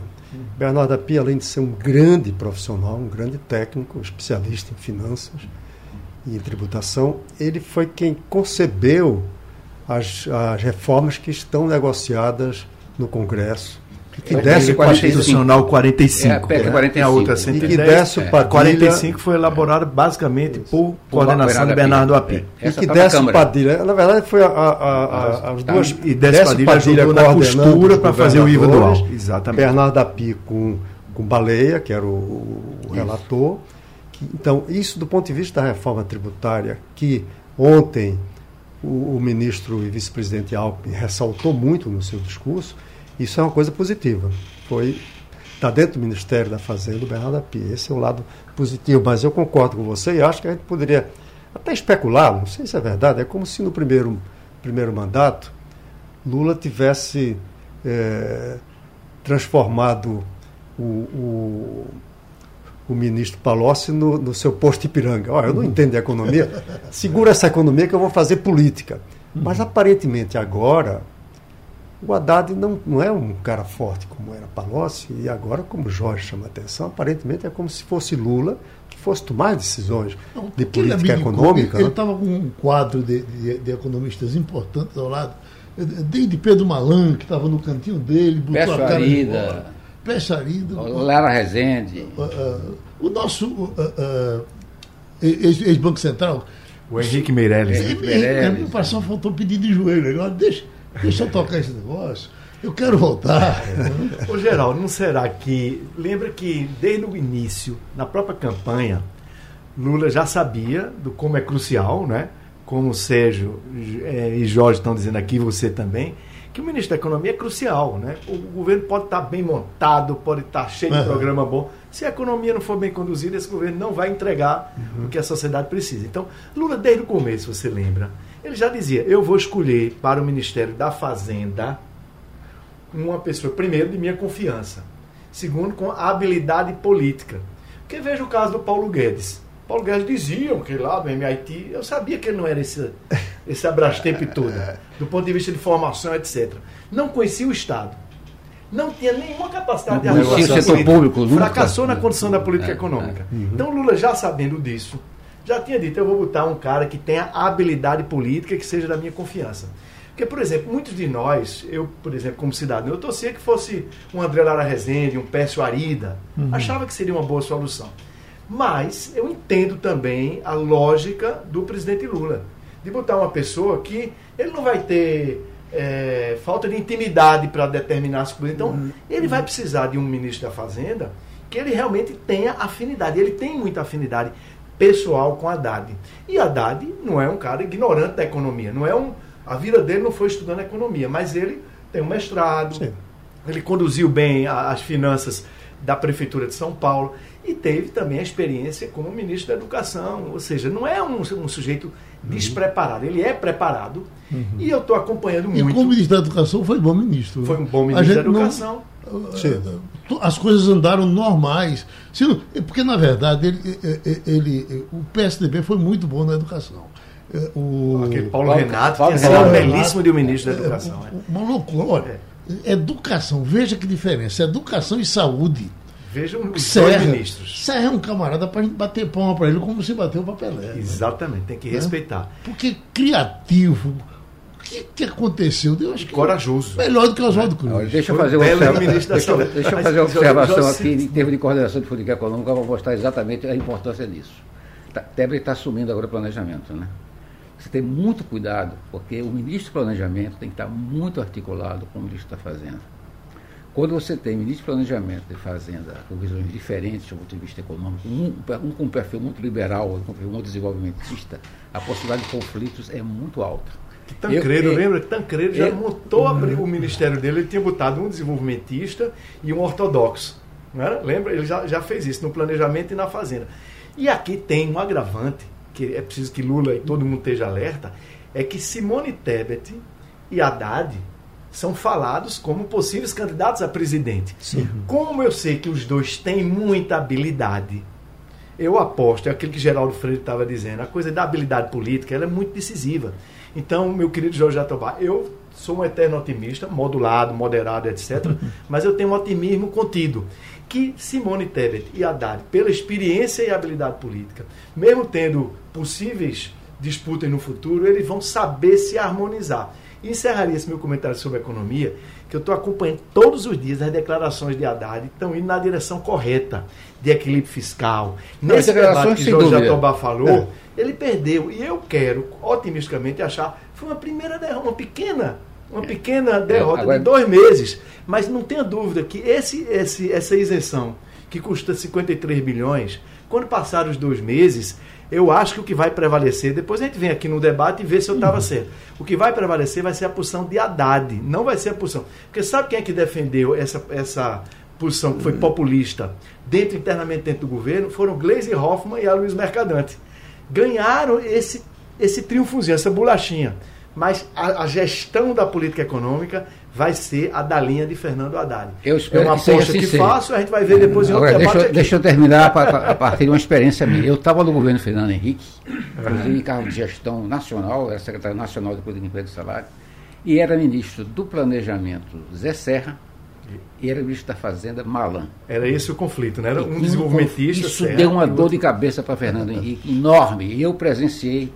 Bernardo Api, além de ser um grande profissional, um grande técnico, especialista em finanças e em tributação, ele foi quem concebeu as, as reformas que estão negociadas no Congresso que é, desce o Constitucional 45. É, a PEC 45. É a outra 110. E que desce o Padilha... 45 foi elaborado basicamente por, por coordenação de Bernardo Api. É. E que desce o Padilha. Na verdade, foi a, a, a, as tá. duas... E desce Padilha, Padilha na costura para fazer o IVA dual. Exatamente. Bernardo Api com, com Baleia, que era o, o relator. Que, então, isso do ponto de vista da reforma tributária, que ontem o, o ministro e vice-presidente Alckmin ressaltou muito no seu discurso, isso é uma coisa positiva. Foi está dentro do Ministério da Fazenda, o Bernardo Api. Esse é o lado positivo, mas eu concordo com você e acho que a gente poderia até especular, não sei se é verdade, é como se no primeiro, primeiro mandato Lula tivesse é, transformado o, o, o, ministro Palocci no, no seu posto Ipiranga. Olha, eu não entendo de economia, segura essa economia que eu vou fazer política. Mas aparentemente agora o Haddad não, não é um cara forte como era Palocci, e agora, como Jorge chama a atenção, aparentemente é como se fosse Lula que fosse tomar decisões não, de política econômica. Ele estava né? com um quadro de, de, de, economistas importantes ao lado, desde Pedro Malan, que estava no cantinho dele, botou Peço a cara Arida, Peixarida. Lara Rezende. Uh, uh, o nosso uh, ex-Banco Central. O Henrique Meirelles. Henrique Meirelles. Passou, faltou pedir de joelho. Agora deixa Deixa eu tocar esse negócio. Eu quero voltar. Ô, Geraldo, não será que. Lembra que desde o início, na própria campanha, Lula já sabia do como é crucial, né? Como o Sérgio é, e Jorge estão dizendo aqui, você também, que o ministro da Economia é crucial, né? O governo pode estar bem montado, pode estar cheio de programa bom. Se a economia não for bem conduzida, esse governo não vai entregar uhum. o que a sociedade precisa. Então, Lula, desde o começo, você lembra, ele já dizia: eu vou escolher para o Ministério da Fazenda uma pessoa, primeiro, de minha confiança, segundo, com habilidade política. Porque veja o caso do Paulo Guedes. Paulo Guedes diziam que lá do MIT, eu sabia que ele não era esse, esse abrastempo todo, do ponto de vista de formação, etc. Não conhecia o Estado. não tinha nenhuma capacidade Não de conhecia articulação o setor política. público, nunca. Fracassou na condição da política É, econômica. é. Uhum. Então Lula, já sabendo disso, já tinha dito, eu vou botar um cara que tenha habilidade política que seja da minha confiança. Porque, por exemplo, muitos de nós, eu, por exemplo, como cidadão, eu torcia que fosse um André Lara Rezende, um Pécio Arida. Achava que seria uma boa solução. Mas eu entendo também a lógica do presidente Lula. De botar uma pessoa que ele não vai ter é, falta de intimidade para determinar as coisas. Então, ele vai precisar de um ministro da Fazenda que ele realmente tenha afinidade. Ele tem muita afinidade pessoal com Haddad. E Haddad não é um cara ignorante da economia. Não é um, a vida dele não foi estudando economia, mas ele tem um mestrado, Sim. ele conduziu bem as finanças da Prefeitura de São Paulo e teve também a experiência como ministro da Educação. Ou seja, não é um, um sujeito despreparado, ele é preparado. E eu estou acompanhando E muito. como ministro da Educação foi bom ministro. Foi um bom ministro da não- Educação. Sim. As coisas andaram normais. Se não- Porque, na verdade, ele, ele- ele- o PSDB foi muito bom na educação. É, O, Aquele Paulo, Paulo- Renato Paulo um Renato. belíssimo de um ministro da Educação. é. o- Uma loucura. Olha, educação, veja que diferença. Educação e saúde. Vejam os dois Serra, ministros. Serra é um camarada para a gente bater palma para ele como se bateu para Pelé. né? Exatamente, tem que respeitar. Porque criativo. O que, que aconteceu? Eu acho que Corajoso. melhor do que Oswaldo Cruz. Olha, deixa eu fazer um uma da Deixa, deixa eu fazer uma observação aqui em termos de coordenação de política econômica, vou mostrar exatamente a importância disso. Tá, Tebet está assumindo agora o planejamento, né? Você tem muito cuidado, porque o ministro do planejamento tem que estar muito articulado com o ministro da Fazenda. Quando você tem ministro de planejamento e fazenda com visões diferentes do ponto de vista econômico, um, um com um perfil muito liberal, outro com um perfil muito desenvolvimentista, a possibilidade de conflitos é muito alta. Tancredo, Eu- eu- lembra? que Tancredo já eu- montou a- o ministério dele, ele tinha botado um desenvolvimentista e um ortodoxo. Não? Lembra? Ele já, já fez isso no planejamento e na fazenda. E aqui tem um agravante, que é preciso que Lula e todo mundo esteja alerta, é que Simone Tebet e Haddad são falados como possíveis candidatos a presidente. Como eu sei que os dois têm muita habilidade, eu aposto, é aquilo que Geraldo Freire estava dizendo, a coisa da habilidade política ela é muito decisiva. Então, meu querido Jorge Jatobá, eu sou um eterno otimista, modulado, moderado, etc., mas eu tenho um otimismo contido. Que Simone Tebet e Haddad, pela experiência e habilidade política, mesmo tendo possíveis disputas no futuro, eles vão saber se harmonizar. E encerraria esse meu comentário sobre economia, que eu estou acompanhando todos os dias as declarações de Haddad estão indo na direção correta de equilíbrio fiscal. Não, Nesse declarações, debate que Jorge. Jatobá falou, É. ele perdeu. E eu quero, otimisticamente, achar foi uma primeira derrota, uma pequena, uma pequena derrota agora- de dois meses. Mas não tenha dúvida que esse, esse, essa isenção, que custa 53 bilhões, quando passar os dois meses, eu acho que o que vai prevalecer, depois a gente vem aqui no debate e vê se eu estava certo. O que vai prevalecer vai ser a posição de Haddad, não vai ser a posição. Porque sabe quem é que defendeu essa, essa posição que foi populista dentro internamente dentro do governo? Foram Gleisi Hoffmann e a Luiz Mercadante. Ganharam esse, esse triunfozinho, essa bolachinha. Mas a, a gestão da política econômica vai ser a da linha de Fernando Haddad. Eu espero é uma que aposta assim que faço, a gente vai ver depois em outro Agora, debate deixa, eu- aqui. deixa eu terminar a partir de uma experiência minha. Eu estava no governo Fernando Henrique, inclusive em cargo de gestão nacional, era secretário nacional de Política de Emprego e Salário, e era ministro do Planejamento Zé Serra e era ministro da Fazenda Malan. Era esse o conflito, né? Era um E desenvolvimentista. Isso certo, deu uma dor outro- de cabeça para Fernando Henrique enorme. E eu presenciei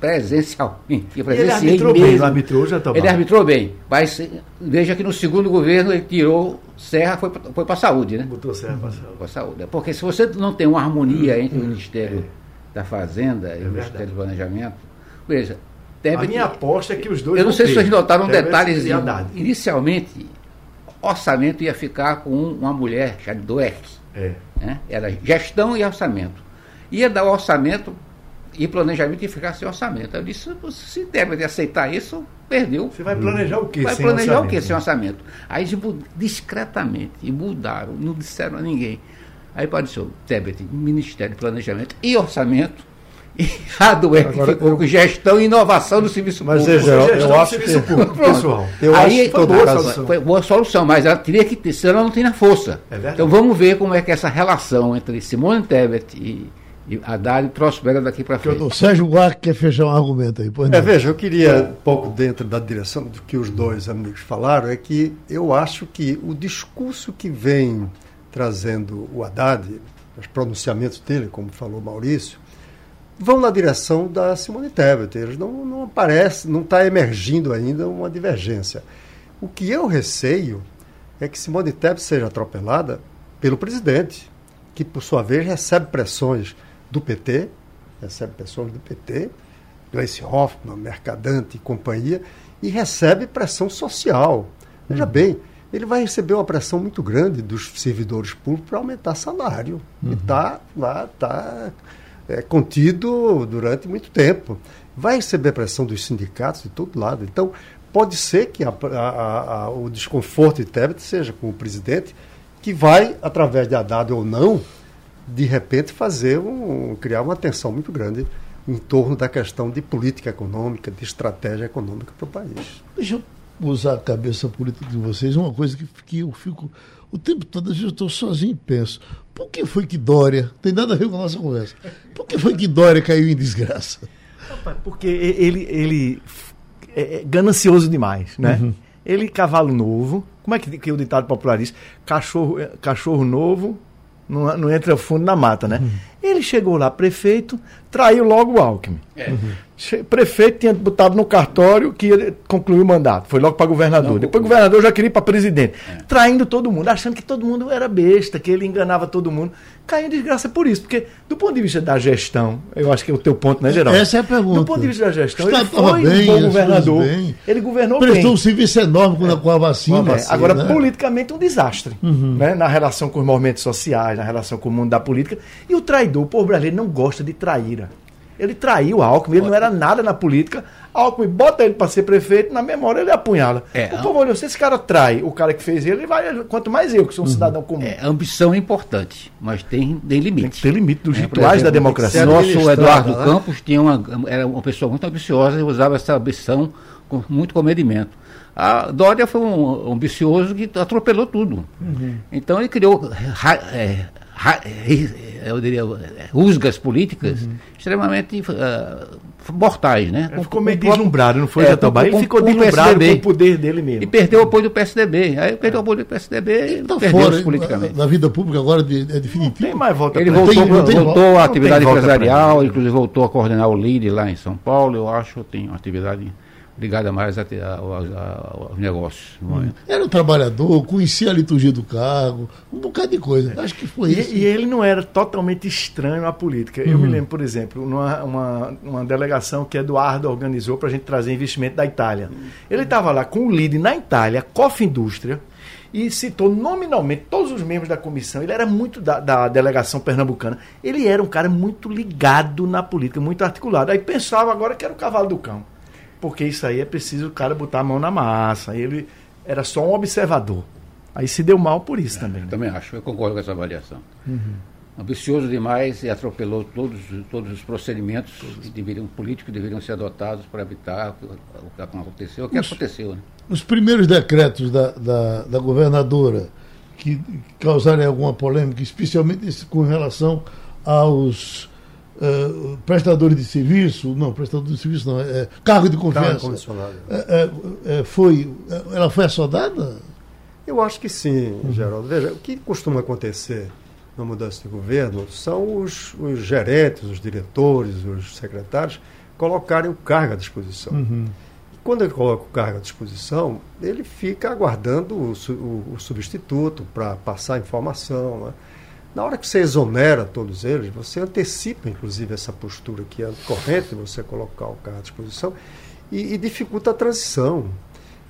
presencialmente. Eu E ele presenciei arbitrou bem, mesmo. não arbitrou, já tá Ele arbitrou bem, mas eh, veja que no segundo governo ele tirou Serra, foi, foi para a saúde, né? Botou certo, passou. Foi pra saúde. Porque se você não tem uma harmonia entre o Ministério da Fazenda e o É verdade. Ministério do Planejamento, veja, A minha aposta é que os dois eu não sei se ter. vocês notaram um detalhes. Haddad. Inicialmente, orçamento ia ficar com uma mulher, chamada Dueck. É. Né? Era gestão e orçamento. Ia dar orçamento e planejamento e ficar sem orçamento. Eu disse, se deve aceitar isso, perdeu. Você vai planejar o quê? Vai sem planejar o orçamento? quê sem orçamento? Aí discretamente e mudaram, não disseram a ninguém. Aí apareceu o Tebet, Ministério de Planejamento e Orçamento, e a Dueck Agora, ficou eu- com gestão e inovação do serviço Mas público. veja, eu, eu acho serviço que. público, pessoal. Eu Aí acho foi boa solução. foi boa solução, mas ela teria que ter, senão ela não tem na força. É então vamos ver como é que essa relação entre Simone Tebet e, E Haddad trouxe Bela daqui para frente. O Sérgio Buarque quer fechar um argumento aí. É, veja, eu queria, um pouco dentro da direção do que os dois amigos falaram, é que eu acho que o discurso que vem trazendo o Haddad, os pronunciamentos dele, como falou Maurício, vão na direção da Simone Tebet. Eles não, não aparece, não está emergindo ainda uma divergência. O que eu receio é que Simone Tebet seja atropelada pelo presidente, que por sua vez recebe pressões do PT, recebe pressões do PT, Gleice Hoffmann, Mercadante e companhia, e recebe pressão social. Veja uhum. bem, ele vai receber uma pressão muito grande dos servidores públicos para aumentar salário. Uhum. E está lá, está é, contido durante muito tempo. Vai receber pressão dos sindicatos de todo lado. Então, pode ser que a, a, a, o desconforto de Tebet seja com o presidente, que vai, através de Haddad ou não, de repente fazer um, criar uma tensão muito grande em torno da questão de política econômica, de estratégia econômica para o país. Deixa eu usar a cabeça política de vocês, uma coisa que, que eu fico o tempo todo, às vezes eu estou sozinho e penso, por que foi que Dória, tem nada a ver com a nossa conversa, por que foi que Dória caiu em desgraça? Porque ele, ele é, é ganancioso demais, né? Uhum. Ele, cavalo novo, como é que, que o ditado popular diz? Cachorro, é, cachorro novo não, não entra fundo na mata, né? Ele chegou lá, prefeito, traiu logo o Alckmin. É. Uhum. Prefeito tinha botado no cartório que ia concluir o mandato. Foi logo para governador. Não, Depois o governador já queria ir para presidente. É. Traindo todo mundo, achando que todo mundo era besta, que ele enganava todo mundo. Caiu em desgraça por isso. Porque, do ponto de vista da gestão, eu acho que é o teu ponto, né, Geraldo? Essa é a pergunta. Do ponto de vista da gestão, ele foi bem, um bom governador. Bem. Ele governou Prestou bem. Prestou um serviço enorme com, é. com a vacina. É. Agora, né? politicamente, um desastre. Uhum. Né? Na relação com os movimentos sociais, na relação com o mundo da política. E o traidor, o povo brasileiro não gosta de traíra. Ele traiu Alckmin, ele não era nada na política. Alckmin bota ele para ser prefeito, na memória ele apunhala. É, o povo olhou, se esse cara trai o cara que fez ele, ele vai, quanto mais eu, que sou um uhum. cidadão comum. É, ambição é importante, mas tem, tem limite. Tem que ter limite dos é, rituais exemplo, da democracia. Nosso Eduardo né? Campos tinha uma, era uma pessoa muito ambiciosa e usava essa ambição com muito comedimento. A Dória foi um ambicioso que atropelou tudo. Uhum. Então ele criou é, eu diria, rusgas políticas uhum. extremamente uh, mortais, né? Ele ficou meio deslumbrado, não foi, é, Jatobá? Ele ficou deslumbrado com o poder dele mesmo. E perdeu o apoio do PSDB. Aí perdeu o apoio do PSDB e tá perdeu politicamente. Na vida pública agora é definitivo. tem mais volta Ele voltou, tem, voltou à atividade empresarial, inclusive voltou a coordenar o LIDE lá em São Paulo, eu acho, tem uma atividade ligada mais a, a, aos negócios. Hum. Era um trabalhador, conhecia a liturgia do cargo, um bocado de coisa. Acho que foi e, isso. E ele não era totalmente estranho à política. Eu me uhum. lembro, por exemplo, numa uma, uma delegação que Eduardo organizou para a gente trazer investimento da Itália. Ele estava lá com o líder na Itália, Coff Indústria, e citou nominalmente todos os membros da comissão. Ele era muito da, da, delegação pernambucana. Ele era um cara muito ligado na política, muito articulado. Aí pensava agora que era o cavalo do cão porque isso aí é preciso o cara botar a mão na massa. Ele era só um observador. Aí se deu mal por isso é, também. Né? Também acho, eu concordo com essa avaliação. Uhum. Ambicioso demais e atropelou todos, todos os procedimentos que deveriam, políticos deveriam ser adotados para evitar o que aconteceu, o que os, aconteceu. Né? Os primeiros decretos da, da, da governadora que causaram alguma polêmica, especialmente com relação aos uh, prestadores de serviço, não, prestador de serviço não, é, cargo de confiança. É, é, foi, ela foi assodada? Eu acho que sim, uhum. Geraldo. Veja, o que costuma acontecer na mudança de governo são os, os gerentes, os diretores, os secretários colocarem o cargo à disposição. Uhum. Quando ele coloca o cargo à disposição, ele fica aguardando o, o, o substituto para passar informação. Né? Na hora que você exonera todos eles, você antecipa, inclusive, essa postura que é corrente, você colocar o carro à disposição, e, e dificulta a transição.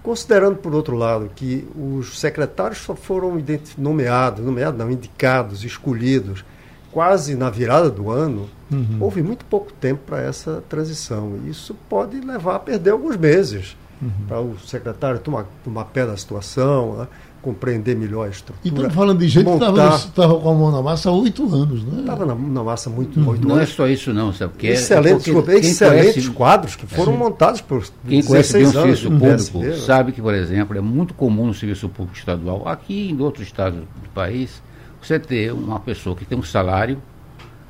Considerando, por outro lado, que os secretários só foram nomeados, nomeados não, indicados, escolhidos, quase na virada do ano, uhum. houve muito pouco tempo para essa transição. Isso pode levar a perder alguns meses uhum. para o secretário tomar, tomar pé da situação, né? Compreender melhor a estrutura. E estamos falando de gente montar... que estava com a mão na massa há oito anos, né? Estava na, na, massa muito hum. Não anos. é só isso não, sabe? Porque excelentes, é porque excelentes conhece, quadros que foram montados por Quem conhece bem o serviço público né? sabe que, por exemplo, é muito comum no serviço público estadual, aqui em outros estados do país, você ter uma pessoa que tem um salário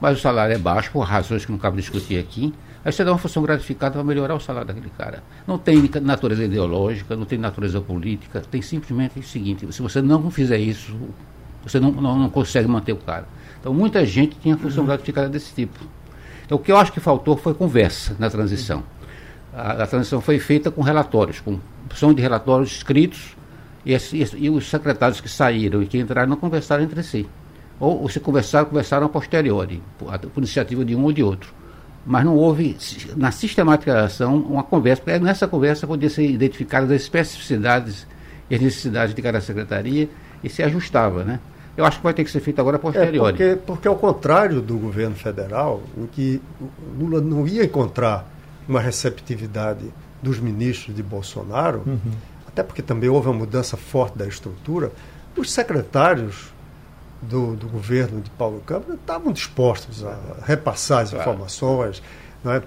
mas o salário é baixo, por razões que não cabe discutir aqui. Aí você dá uma função gratificada para melhorar o salário daquele cara. Não tem natureza ideológica, não tem natureza política, tem simplesmente o seguinte: se você não fizer isso, você não, não, não consegue manter o cara. Então muita gente tinha função gratificada desse tipo. Então o que eu acho que faltou foi conversa na transição. A, a transição foi feita com relatórios, com opção de relatórios escritos, e, e, e, os secretários que saíram e que entraram não conversaram entre si. Ou, ou se conversaram, conversaram a posteriori, por, por iniciativa de um ou de outro mas não houve, na sistematização, uma conversa, porque nessa conversa podia ser identificadas as especificidades e as necessidades de cada secretaria e se ajustava, né? Eu acho que vai ter que ser feito agora a posteriori. É porque, porque, ao contrário do governo federal, em que Lula não ia encontrar uma receptividade dos ministros de Bolsonaro, uhum. até porque também houve uma mudança forte da estrutura, os secretários do, do governo de Paulo Câmara estavam dispostos a repassar as claro. informações, é?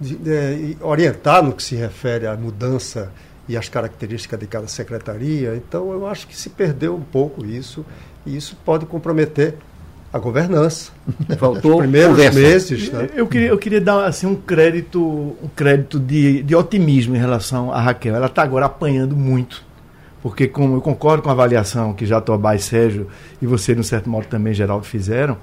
de, de, orientar no que se refere à mudança e às características de cada secretaria. Então, eu acho que se perdeu um pouco isso, e isso pode comprometer a governança. Faltou Os primeiros conversa. meses. Né? Eu, queria, eu queria dar assim, um crédito, um crédito de, de otimismo em relação a Raquel. Ela está agora apanhando muito porque como eu concordo com a avaliação que Jatobá e Sérgio e você, no certo modo, também, Geraldo, fizeram,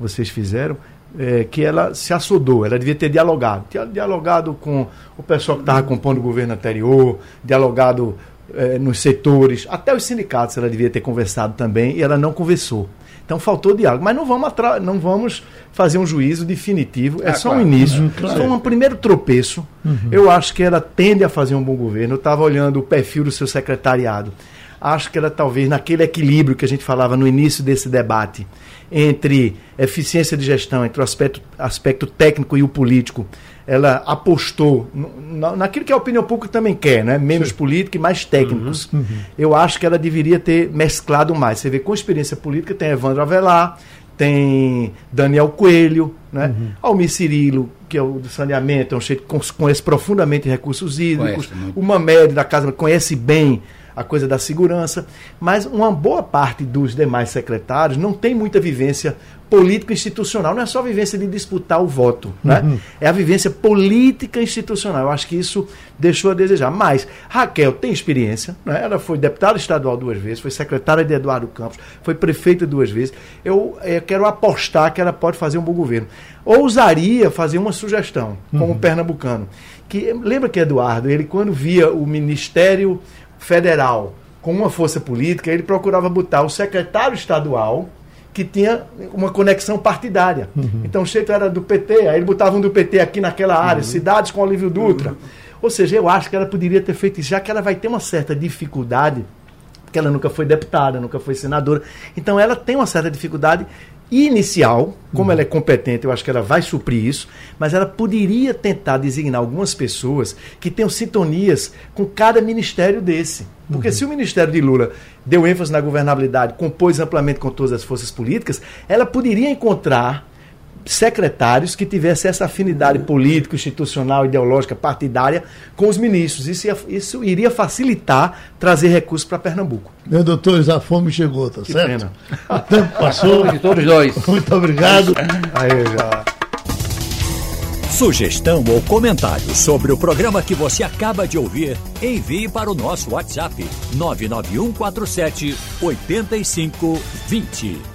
vocês fizeram, é, que ela se assodou, ela devia ter dialogado. Dialogado com o pessoal que estava compondo o governo anterior, dialogado é, nos setores, até os sindicatos ela devia ter conversado também, e ela não conversou. Então faltou diálogo. Mas não vamos, não vamos fazer um juízo definitivo. É ah, só claro. um início. Uhum, claro. Foi um primeiro tropeço. Uhum. Eu acho que ela tende a fazer um bom governo. Eu estava olhando o perfil do seu secretariado. Acho que ela talvez naquele equilíbrio que a gente falava no início desse debate entre eficiência de gestão, entre o aspecto, aspecto técnico e o político, ela apostou no, naquilo que a opinião pública também quer, né? menos Sim. política e mais técnicos. Uhum, uhum. Eu acho que ela deveria ter mesclado mais. Você vê, com experiência política, tem Evandro Avelar, tem Daniel Coelho, né? Uhum. Almir Cirilo, que é o do saneamento, é um chefe que conhece profundamente recursos hídricos. Conhece, o Mamed da Casa conhece bem a coisa da segurança, mas uma boa parte dos demais secretários não tem muita vivência político-institucional. Não é só a vivência de disputar o voto, né? Uhum. é a vivência política institucional. Eu acho que isso deixou a desejar. Mas Raquel tem experiência, né? ela foi deputada estadual duas vezes, foi secretária de Eduardo Campos, foi prefeita duas vezes. Eu, eu quero apostar que ela pode fazer um bom governo. Ousaria fazer uma sugestão, como uhum. pernambucano. Que, lembra que Eduardo, ele quando via o Ministério Federal com uma força política, ele procurava botar o secretário estadual que tinha uma conexão partidária. Uhum. Então o Cheito era do PT, aí ele botava um do PT aqui naquela área, uhum. cidades com Olívio Dutra. Uhum. Ou seja, eu acho que ela poderia ter feito isso, já que ela vai ter uma certa dificuldade, porque ela nunca foi deputada, nunca foi senadora. Então ela tem uma certa dificuldade inicial, como uhum. ela é competente, eu acho que ela vai suprir isso, mas ela poderia tentar designar algumas pessoas que tenham sintonias com cada ministério desse. Porque uhum. se o ministério de Lula deu ênfase na governabilidade, compôs amplamente com todas as forças políticas, ela poderia encontrar secretários que tivessem essa afinidade política, institucional, ideológica, partidária com os ministros. Isso, ia, isso iria facilitar trazer recursos para Pernambuco. Meu doutor, a fome chegou, tá que certo? Pena. O tempo passou. de todos nós. Muito obrigado. Aí já. Sugestão ou comentário sobre o programa que você acaba de ouvir, envie para o nosso WhatsApp 99147 8520.